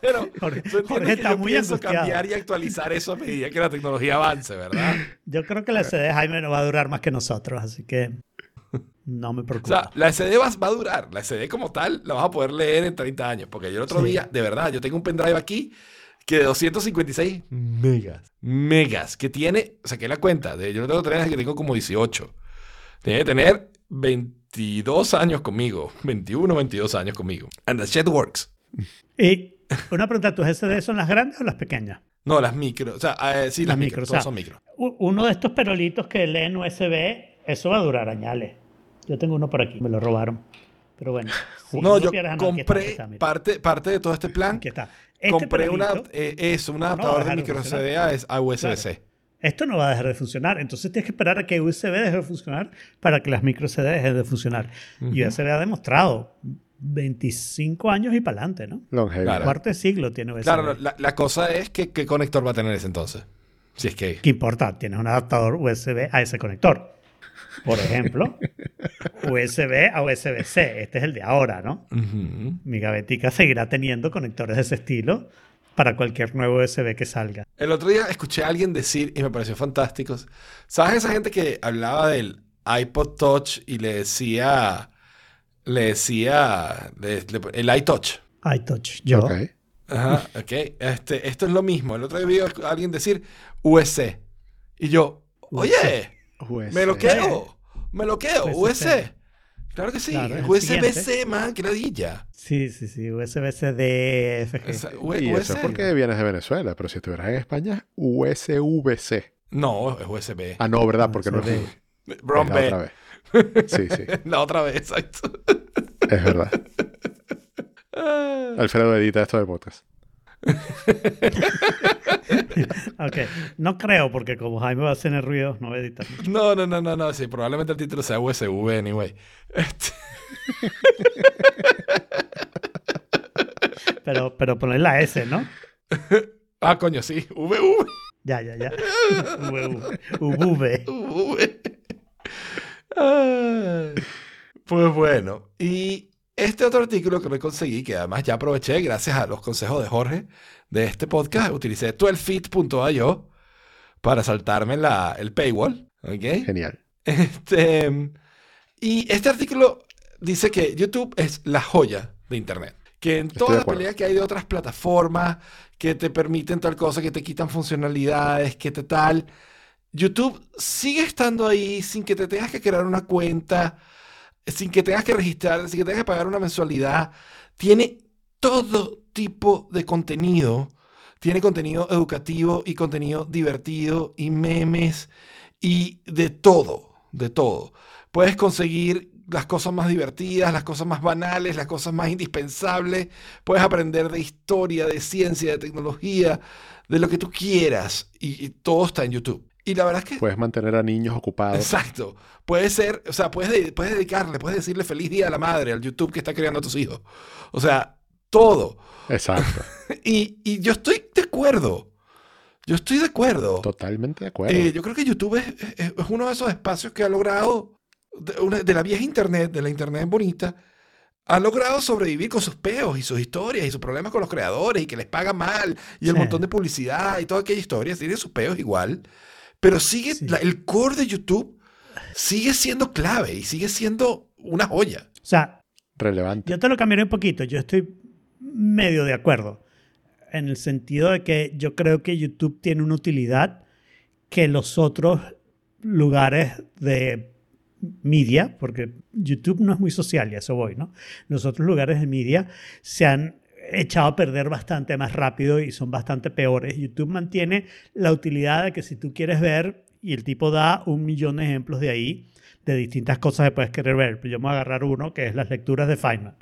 Pero [laughs] Jorge, tú entiendes Jorge está yo muy pienso angustiado. cambiar y actualizar eso a medida que la tecnología avance, ¿verdad? [laughs] Yo creo que la CD de Jaime no va a durar más que nosotros, así que no me O preocupa. sea, la SD va, va a durar. La SD como tal la vas a poder leer en 30 años. Porque yo el otro Sí. día, de verdad, yo tengo un pendrive aquí que de 256 megas. Megas. Que tiene, saqué la cuenta. De, yo no tengo 3 que tengo como 18. Tiene que tener 22 años conmigo. 21, 22 años conmigo. And the shit works. Y una pregunta, ¿tus SD son las grandes o las pequeñas? No, las micro. O sea, eh, sí, las, Las micro. micro, o Todas sea, son micro. Uno de estos perolitos que leen USB, eso va a durar añales. Yo tengo uno por aquí, me lo robaron. Pero bueno. si no, no yo quieres, no, está, compré parte, parte de todo este plan. Aquí está. Este compré una, eh, eso, un adaptador de dejar de micro. SD a, USB-C. esto no va a dejar de funcionar. Entonces tienes que esperar a que USB deje de funcionar para que las micro CD dejen de funcionar. Y USB ha demostrado 25 años y para adelante, ¿no? Longevity. Claro. Cuarto de siglo tiene USB. Claro, la, la cosa es que qué conector va a tener ese entonces. Si es que. ¿Qué importa? Tienes un adaptador USB a ese conector. Por ejemplo, [laughs] USB a USB-C. Este es el de ahora, ¿no? Mi gavetica seguirá teniendo conectores de ese estilo para cualquier nuevo USB que salga. El otro día escuché a alguien decir, y me pareció fantástico. ¿Sabes esa gente que hablaba del iPod Touch y le decía. Le decía. le- le- el iTouch. iTouch, yo. Ok. Ajá, ok. Este, esto es lo mismo. El otro día vi a alguien decir USB. Y yo, oye, me lo quedo. Me lo quedo. USB. USB. Claro que sí. Claro, USB-C, man. Qué ladilla. Sí, sí, sí. USB-C DFG. O sea, U- Y eso USB. es porque vienes de Venezuela, pero si estuvieras en España, USVC. No, es USB. Ah, no, ¿verdad? Porque no es, USB. Sí, sí, [laughs] La otra vez, exacto. es verdad. Ah. Alfredo edita esto del podcast. [laughs] Ok. No creo, porque como Jaime va a hacer ruidos, no voy a editar. No, no, no, no, no. Sí, probablemente el título sea USB, anyway. Este, [laughs] Pero, pero poner la S, ¿no? Ah, coño, sí. VV. Ya, ya, ya. VV. V. Pues bueno. Y este otro artículo que me conseguí, que además ya aproveché gracias a los consejos de Jorge de este podcast, utilicé 12fit.io para saltarme la, el paywall. ¿Ok? Genial. Este, y este artículo dice que YouTube es la joya de Internet. Que en Estoy toda de la acuerdo. pelea que hay de otras plataformas que te permiten tal cosa, que te quitan funcionalidades, que te tal, YouTube sigue estando ahí sin que te tengas que crear una cuenta, sin que tengas que registrar, sin que tengas que pagar una mensualidad. Tiene todo tipo de contenido. Tiene contenido educativo y contenido divertido y memes y de todo, de todo. Puedes conseguir las cosas más divertidas, las cosas más banales, las cosas más indispensables. Puedes aprender de historia, de ciencia, de tecnología, de lo que tú quieras. Y, y todo está en YouTube. Y la verdad es que... Puedes mantener a niños ocupados. Exacto. Puede ser, o sea, puedes, de- puedes dedicarle, puedes decirle feliz día a la madre al YouTube que está criando a tus hijos. O sea, todo. Exacto. [laughs] Y, y yo estoy de acuerdo. Yo estoy de acuerdo. Totalmente de acuerdo. Eh, yo creo que YouTube es, es- es uno de esos espacios que ha logrado, de, una- de la vieja Internet, de la Internet bonita, ha logrado sobrevivir con sus peos y sus historias y sus problemas con los creadores y que les paga mal y el Sí. montón de publicidad y toda aquella historia. Tiene sus peos igual. Pero sigue, Sí. la- el core de YouTube sigue siendo clave y sigue siendo una joya. O sea, Relevante. yo te lo cambiaré un poquito. Yo estoy medio de acuerdo. En el sentido de que yo creo que YouTube tiene una utilidad que los otros lugares de media, porque YouTube no es muy social y a eso voy, ¿no? Los otros lugares de media se han echado a perder bastante más rápido y son bastante peores. YouTube mantiene la utilidad de que si tú quieres ver, y el tipo da un millón de ejemplos de ahí, de distintas cosas que puedes querer ver. Yo me voy a agarrar uno que es las lecturas de Feynman.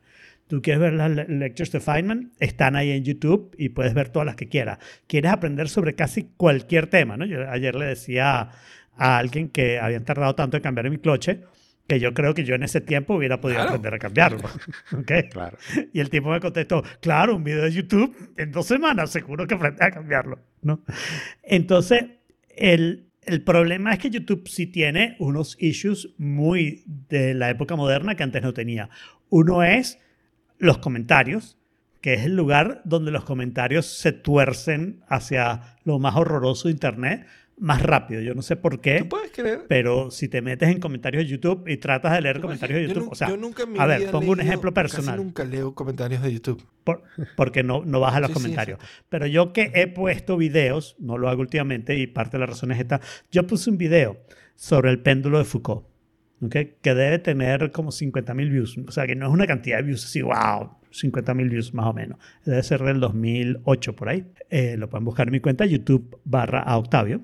Tú quieres ver las le- lectures de Feynman, están ahí en YouTube y puedes ver todas las que quieras. Quieres aprender sobre casi cualquier tema, ¿no? Yo ayer le decía a alguien que habían tardado tanto en cambiar mi cloche que yo creo que yo en ese tiempo hubiera podido Claro. aprender a cambiarlo. [laughs] ¿ok? Claro. Y el tipo me contestó, claro, un video de YouTube en dos semanas, seguro que aprendí a cambiarlo, ¿no? Entonces, el, el problema es que YouTube sí tiene unos issues muy de la época moderna que antes no tenía. Uno es los comentarios, que es el lugar donde los comentarios se tuercen hacia lo más horroroso de Internet más rápido. Yo no sé por qué. ¿Tú puedes creer? Pero si te metes en comentarios de YouTube y tratas de leer comentarios de Yo YouTube, nu- o sea, yo nunca en mi a ver, vida pongo un leído- ejemplo personal. Casi nunca leo comentarios de YouTube. por- porque no, no baja los Sí, sí, comentarios. Pero yo que he puesto videos, no lo hago últimamente y parte de la razón es esta, yo puse un video sobre el péndulo de Foucault, ¿ok? que debe tener como 50.000 views. O sea, que no es una cantidad de views así, wow, 50.000 views más o menos. Debe ser del 2008 por ahí. Eh, lo pueden buscar en mi cuenta YouTube barra a Octavio.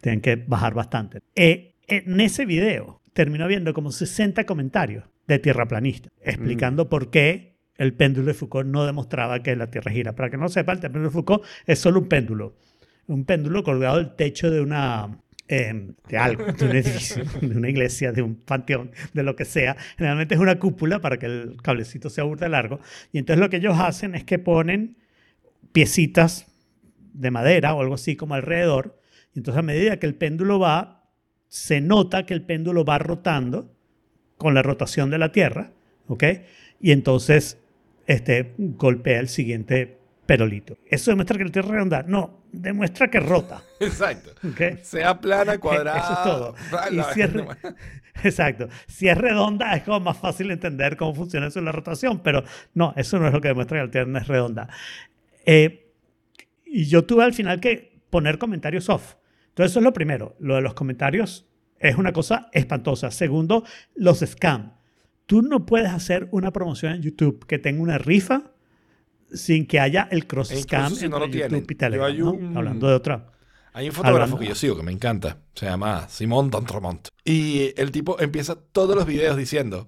Tienen que bajar bastante. Eh, en ese video terminó viendo como 60 comentarios de tierraplanistas explicando por qué el péndulo de Foucault no demostraba que la Tierra gira. Para que no sepa, el péndulo de Foucault es solo un péndulo. Un péndulo colgado del techo de una eh, de algo, de un edificio, [laughs] de una iglesia, de un panteón, de lo que sea. Generalmente es una cúpula para que el cablecito sea burda largo. Y entonces lo que ellos hacen es que ponen piecitas de madera o algo así como alrededor. Y entonces a medida que el péndulo va, se nota que el péndulo va rotando con la rotación de la Tierra, ¿ok? Y entonces este, golpea el siguiente perolito. ¿Eso demuestra que la Tierra es redonda? No, demuestra que rota. [laughs] Exacto. ¿ok? Sea plana, [laughs] cuadrada. Eso es todo. [laughs] Y si es re- Exacto. Si es redonda es como más fácil entender cómo funciona eso en la rotación, pero no, eso no es lo que demuestra que la Tierra no es redonda. Eh, y yo tuve al final que poner comentarios off. Entonces eso es lo primero. Lo de los comentarios es una cosa espantosa. Segundo, los scam. Tú no puedes hacer una promoción en YouTube que tenga una rifa sin que haya el cross E scam incluso si no lo tienen. YouTube y Telegram. Yo hay ¿no? un- Hablando de otra. Hay un fotógrafo Hablando- que yo sigo que me encanta. Se llama Simón Dantremont. Y el tipo empieza todos los videos diciendo: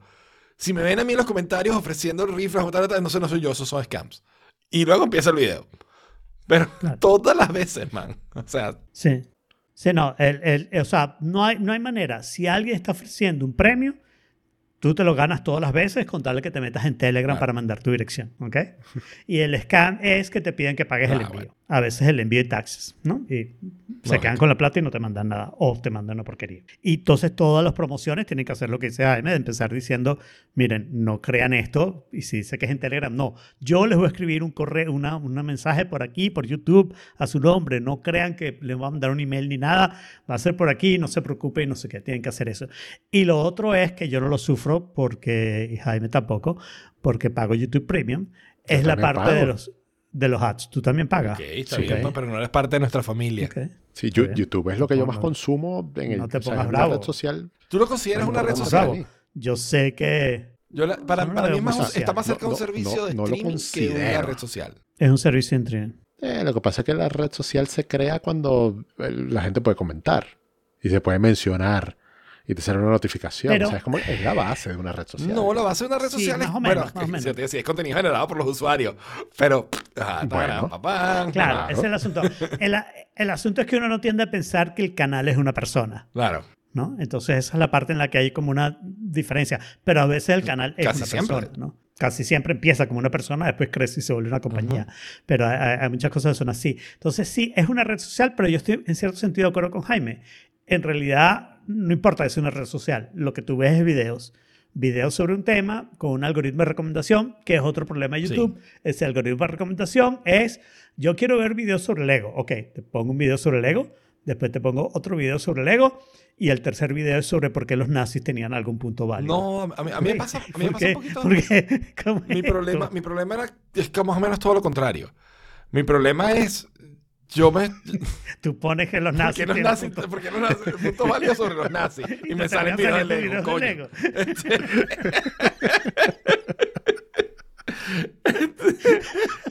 Si me ven a mí en los comentarios ofreciendo rifles o tal, tal, no sé, no soy yo, esos son scams. Y luego empieza el video. Pero Claro. todas las veces, man. O sea, Sí. Sí, no, el, el- o sea, no hay, no hay manera. Si alguien está ofreciendo un premio, tú te lo ganas todas las veces con tal de que te metas en Telegram Claro. para mandar tu dirección, ¿ok? [laughs] Y el scam es que te piden que pagues Ah, el envío. bueno. A veces el envío y taxes, ¿no? Y se Lógico. quedan con la plata y no te mandan nada, o te mandan una porquería. Y entonces todas las promociones tienen que hacer lo que dice Jaime, de empezar diciendo, miren, no crean esto, y si dice que es en Telegram, no. Yo les voy a escribir un correo, una, una mensaje por aquí, por YouTube, a su nombre, no crean que les voy a mandar un email ni nada, va a ser por aquí, no se preocupen, no sé qué, tienen que hacer eso. Y lo otro es que yo no lo sufro porque, y Jaime tampoco, porque pago YouTube Premium, Yo es la parte de pago. los, de los ads. ¿Tú también pagas? ok, está Sí. bien, Ok. pues, pero no eres parte de nuestra familia. Ok. Sí, bien. YouTube es lo que yo más no. consumo en el, No te o sea, pongas es una bravo. red social. ¿Tú lo consideras No, una red social? bravo. Yo sé que Yo la- para, Yo para mí más social. está más cerca de un servicio de streaming que una red social. es un servicio entre... Eh, lo que pasa es que la red social se crea cuando eh, la gente puede comentar y se puede mencionar y te sale una notificación. Pero- o sea, es como es la base de una red social. No, la base de una red Sí, social es, más o menos, bueno, más o menos. es contenido generado por los usuarios, pero, ajá, Bueno. papán, Claro, Claro. ese es el asunto. El, el asunto es que uno no tiende a pensar que el canal es una persona, claro. ¿no? Entonces esa es la parte en la que hay como una diferencia. Pero a veces el canal es Casi una siempre. persona, ¿no? Casi siempre empieza como una persona, después crece y se vuelve una compañía. Pero hay, hay- hay muchas cosas que son así. Entonces sí, es una red social, pero yo estoy en cierto sentido de acuerdo con Jaime. En realidad, no importa sea una red social. Lo que tú ves es videos. Videos sobre un tema con un algoritmo de recomendación, que es otro problema de Sí. YouTube. Ese algoritmo de recomendación es, yo quiero ver videos sobre el ego. Ok, te pongo un video sobre el ego, después te pongo otro video sobre el ego, y el tercer video es sobre por qué los nazis tenían algún punto válido. No, a mí, a mí me pasa, a mí me ¿Por pasa un poquito. ¿Por qué? ¿Cómo Mi es problema, mi problema era, es que más o menos todo lo contrario. Mi problema es, yo me... Tú pones que los ¿Por nazis qué los nazis? punto- ¿Por qué los nazis? Punto [laughs] válido sobre los nazis. Y, Y me salen videos de Lego, videos de coño.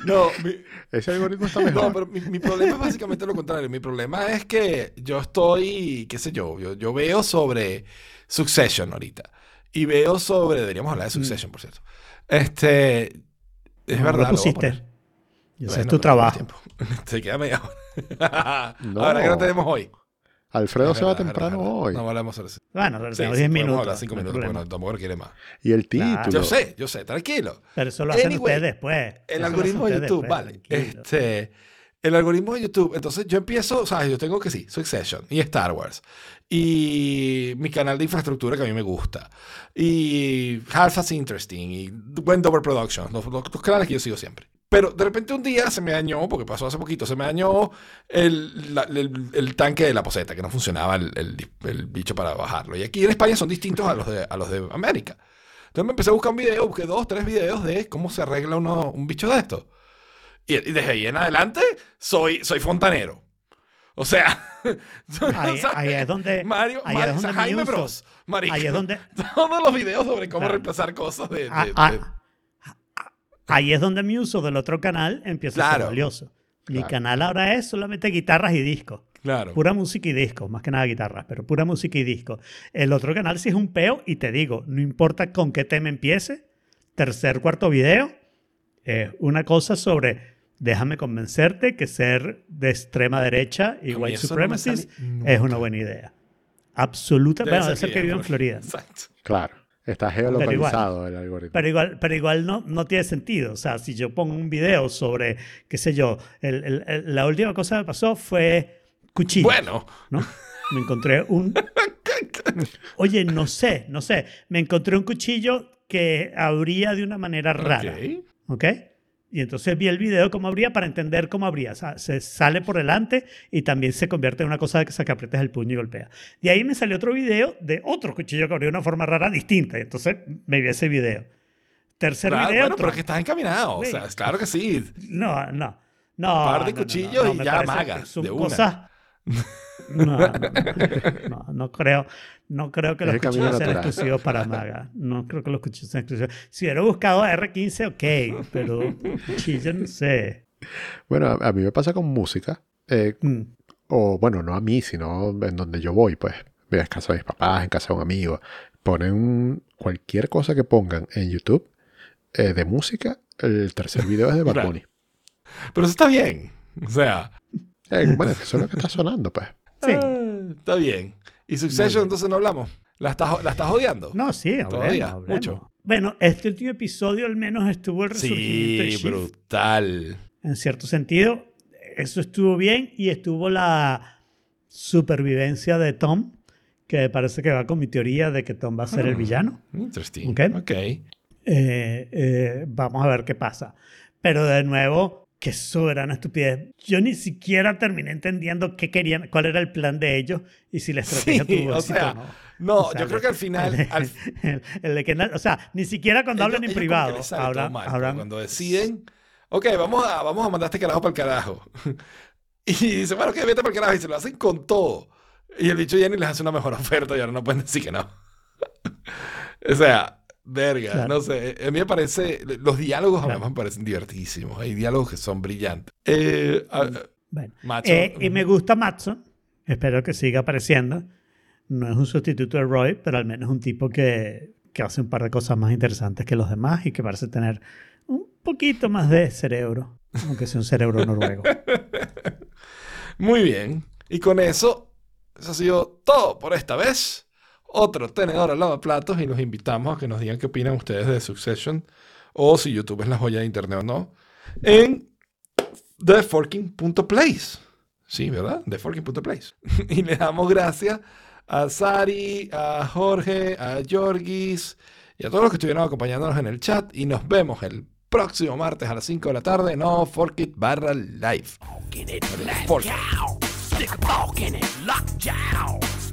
No, mi, Ese algoritmo está No, mejor. pero mi, mi problema es básicamente lo contrario. Mi problema es que yo estoy, qué sé yo, yo, yo veo sobre Succession ahorita. Y veo sobre, deberíamos hablar de Succession, por cierto. Este, es No, verdad. lo lo voy a pusiste. poner. Y ese Bueno, es tu no trabajo. [laughs] Se queda media hora. [laughs] No. Ahora que no tenemos hoy. Alfredo se va temprano verdad, hoy. No hablamos sobre eso. Bueno, Sí, tenemos sí, 10 podemos minutos. hablar cinco no hay minutos, problema. bueno, tampoco quiere más. Y el Claro. título. Yo sé, yo sé, tranquilo. Pero eso lo hacen Anyway, ustedes después. El algoritmo de YouTube, después, vale. tranquilo. Este, el algoritmo de YouTube, entonces yo empiezo, o sea, yo tengo que sí, Succession y Star Wars. Y mi canal de infraestructura que a mí me gusta. Y Half as Interesting y Wendover Productions, los, los- los canales que yo sigo siempre. Pero de repente un día se me dañó, porque pasó hace poquito, se me dañó el, la- el- el tanque de la poseta, que no funcionaba el, el- bicho para bajarlo. Y aquí en España son distintos a los de, a los de América. Entonces me empecé a buscar un video, busqué dos, tres videos de cómo se arregla uno, un bicho de esto. Y, y desde ahí en adelante soy, soy fontanero. O sea, [laughs] Ahí, ahí es donde. Mario, ahí Mario- es donde Jaime Bros. Marico. Ahí es donde. [laughs] Todos los videos sobre cómo Claro. reemplazar cosas de... de- Ah, de- ah, Ahí es donde mi uso del otro canal empieza a ser valioso. Mi canal ahora es solamente guitarras y discos. claro. Pura música y discos, más que nada guitarras, pero pura música y discos. El otro canal sí es un peo y te digo, no importa con qué tema empiece, tercer, cuarto video, es una cosa sobre déjame convencerte que ser de extrema derecha y white no supremacist es una buena idea. Absolutamente. Bueno, debe ser que vivo en Florida. Exacto. Claro. Está geolocalizado el algoritmo. Pero igual, pero igual no, no tiene sentido. O sea, si yo pongo un video sobre, qué sé yo, el- el- el- la última cosa que pasó fue cuchillo. Bueno, ¿no? Me encontré un... [laughs] Oye, no sé, no sé. Me encontré un cuchillo que abría de una manera rara. ok. ¿Ok? Y entonces vi el video cómo abría para entender cómo abría. O sea, se sale por delante y también se convierte en una cosa de que se que aprietas el puño y golpea. De ahí me salió otro video de otro cuchillo que abría de una forma rara distinta. Y entonces me vi ese video. Tercer Claro, video. bueno, otro- pero es que estás encaminado. O Güey. sea, claro que sí. No, no. No, Un par de no, no, cuchillos no, y me ya maga, Son de una. cosas. [laughs] No, no, no, no creo, no creo que los cuchillos sean exclusivos para maga. No creo que los cuchillos sean exclusivos. Si hubiera buscado R15, ok, pero cuchillo no sé. Bueno, a, a mí me pasa con música. eh, Mm. o bueno, no a mí, sino en donde yo voy, pues. En casa de mis papás, en casa de un amigo. Ponen cualquier cosa que pongan en YouTube eh, de música. El tercer video es de Bad. [laughs] Bunny. Pero eso está bien. O sea, Eh, bueno, eso es lo que está sonando, pues. Sí. ah, está bien. ¿Y Succession entonces no hablamos? ¿La estás, la estás odiando? No, sí, hablemos, Todavía, hablemos. mucho. Bueno, este último episodio al menos estuvo el resurgimiento de Sí, Shift. brutal. en cierto sentido, eso estuvo bien y estuvo la supervivencia de Tom, que parece que va con mi teoría de que Tom va a ser el Ah. villano. Interesting. Ok. Ok. Eh, eh, vamos a ver qué pasa. Pero de nuevo, qué soberana estupidez. Yo ni siquiera terminé entendiendo qué querían, cuál era el plan de ellos y si la estrategia Sí, tuvo o éxito sea, o no. No, O sea, yo creo que al [laughs] final. el, al- el- el de que o sea, ni siquiera cuando hablan en privado, hablan, mal, hablan- Cuando deciden, ok, vamos a, vamos a mandar este carajo para el carajo. [laughs] Y dice, bueno, que vete para el carajo. Y se lo hacen con todo. Y el bicho viene y les hace una mejor oferta y ahora no pueden decir que no. [laughs] o sea, verga, Claro. no sé. A mí me parece, los diálogos Claro. además me parecen divertidísimos. Hay diálogos que son brillantes. Eh, Bueno. Eh, y me gusta Matson. Espero que siga apareciendo. No es un sustituto de Roy, pero al menos es un tipo que, que hace un par de cosas más interesantes que los demás y que parece tener un poquito más de cerebro, aunque sea un cerebro noruego. [laughs] Muy bien. Y con eso, eso ha sido todo por esta vez. Otro tenedor al lavaplatos y los invitamos a que nos digan qué opinan ustedes de Succession o si YouTube es la joya de internet o no en theforking.place. Sí, ¿verdad? Theforking.place. [laughs] y le damos gracias a Sari, a Jorge, a Jorgis y a todos los que estuvieron acompañándonos en el chat y nos vemos el próximo martes a las 5 de la tarde en No Forkit barra live. fork it, Fork. cow.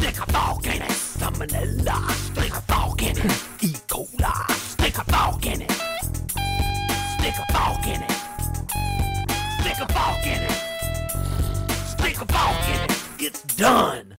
Stick a fork in it, salmonella. Stick a fork in it, E. coli. Stick a fork in it. Stick a fork in it. Stick a fork in it. Stick a fork in it. It's done.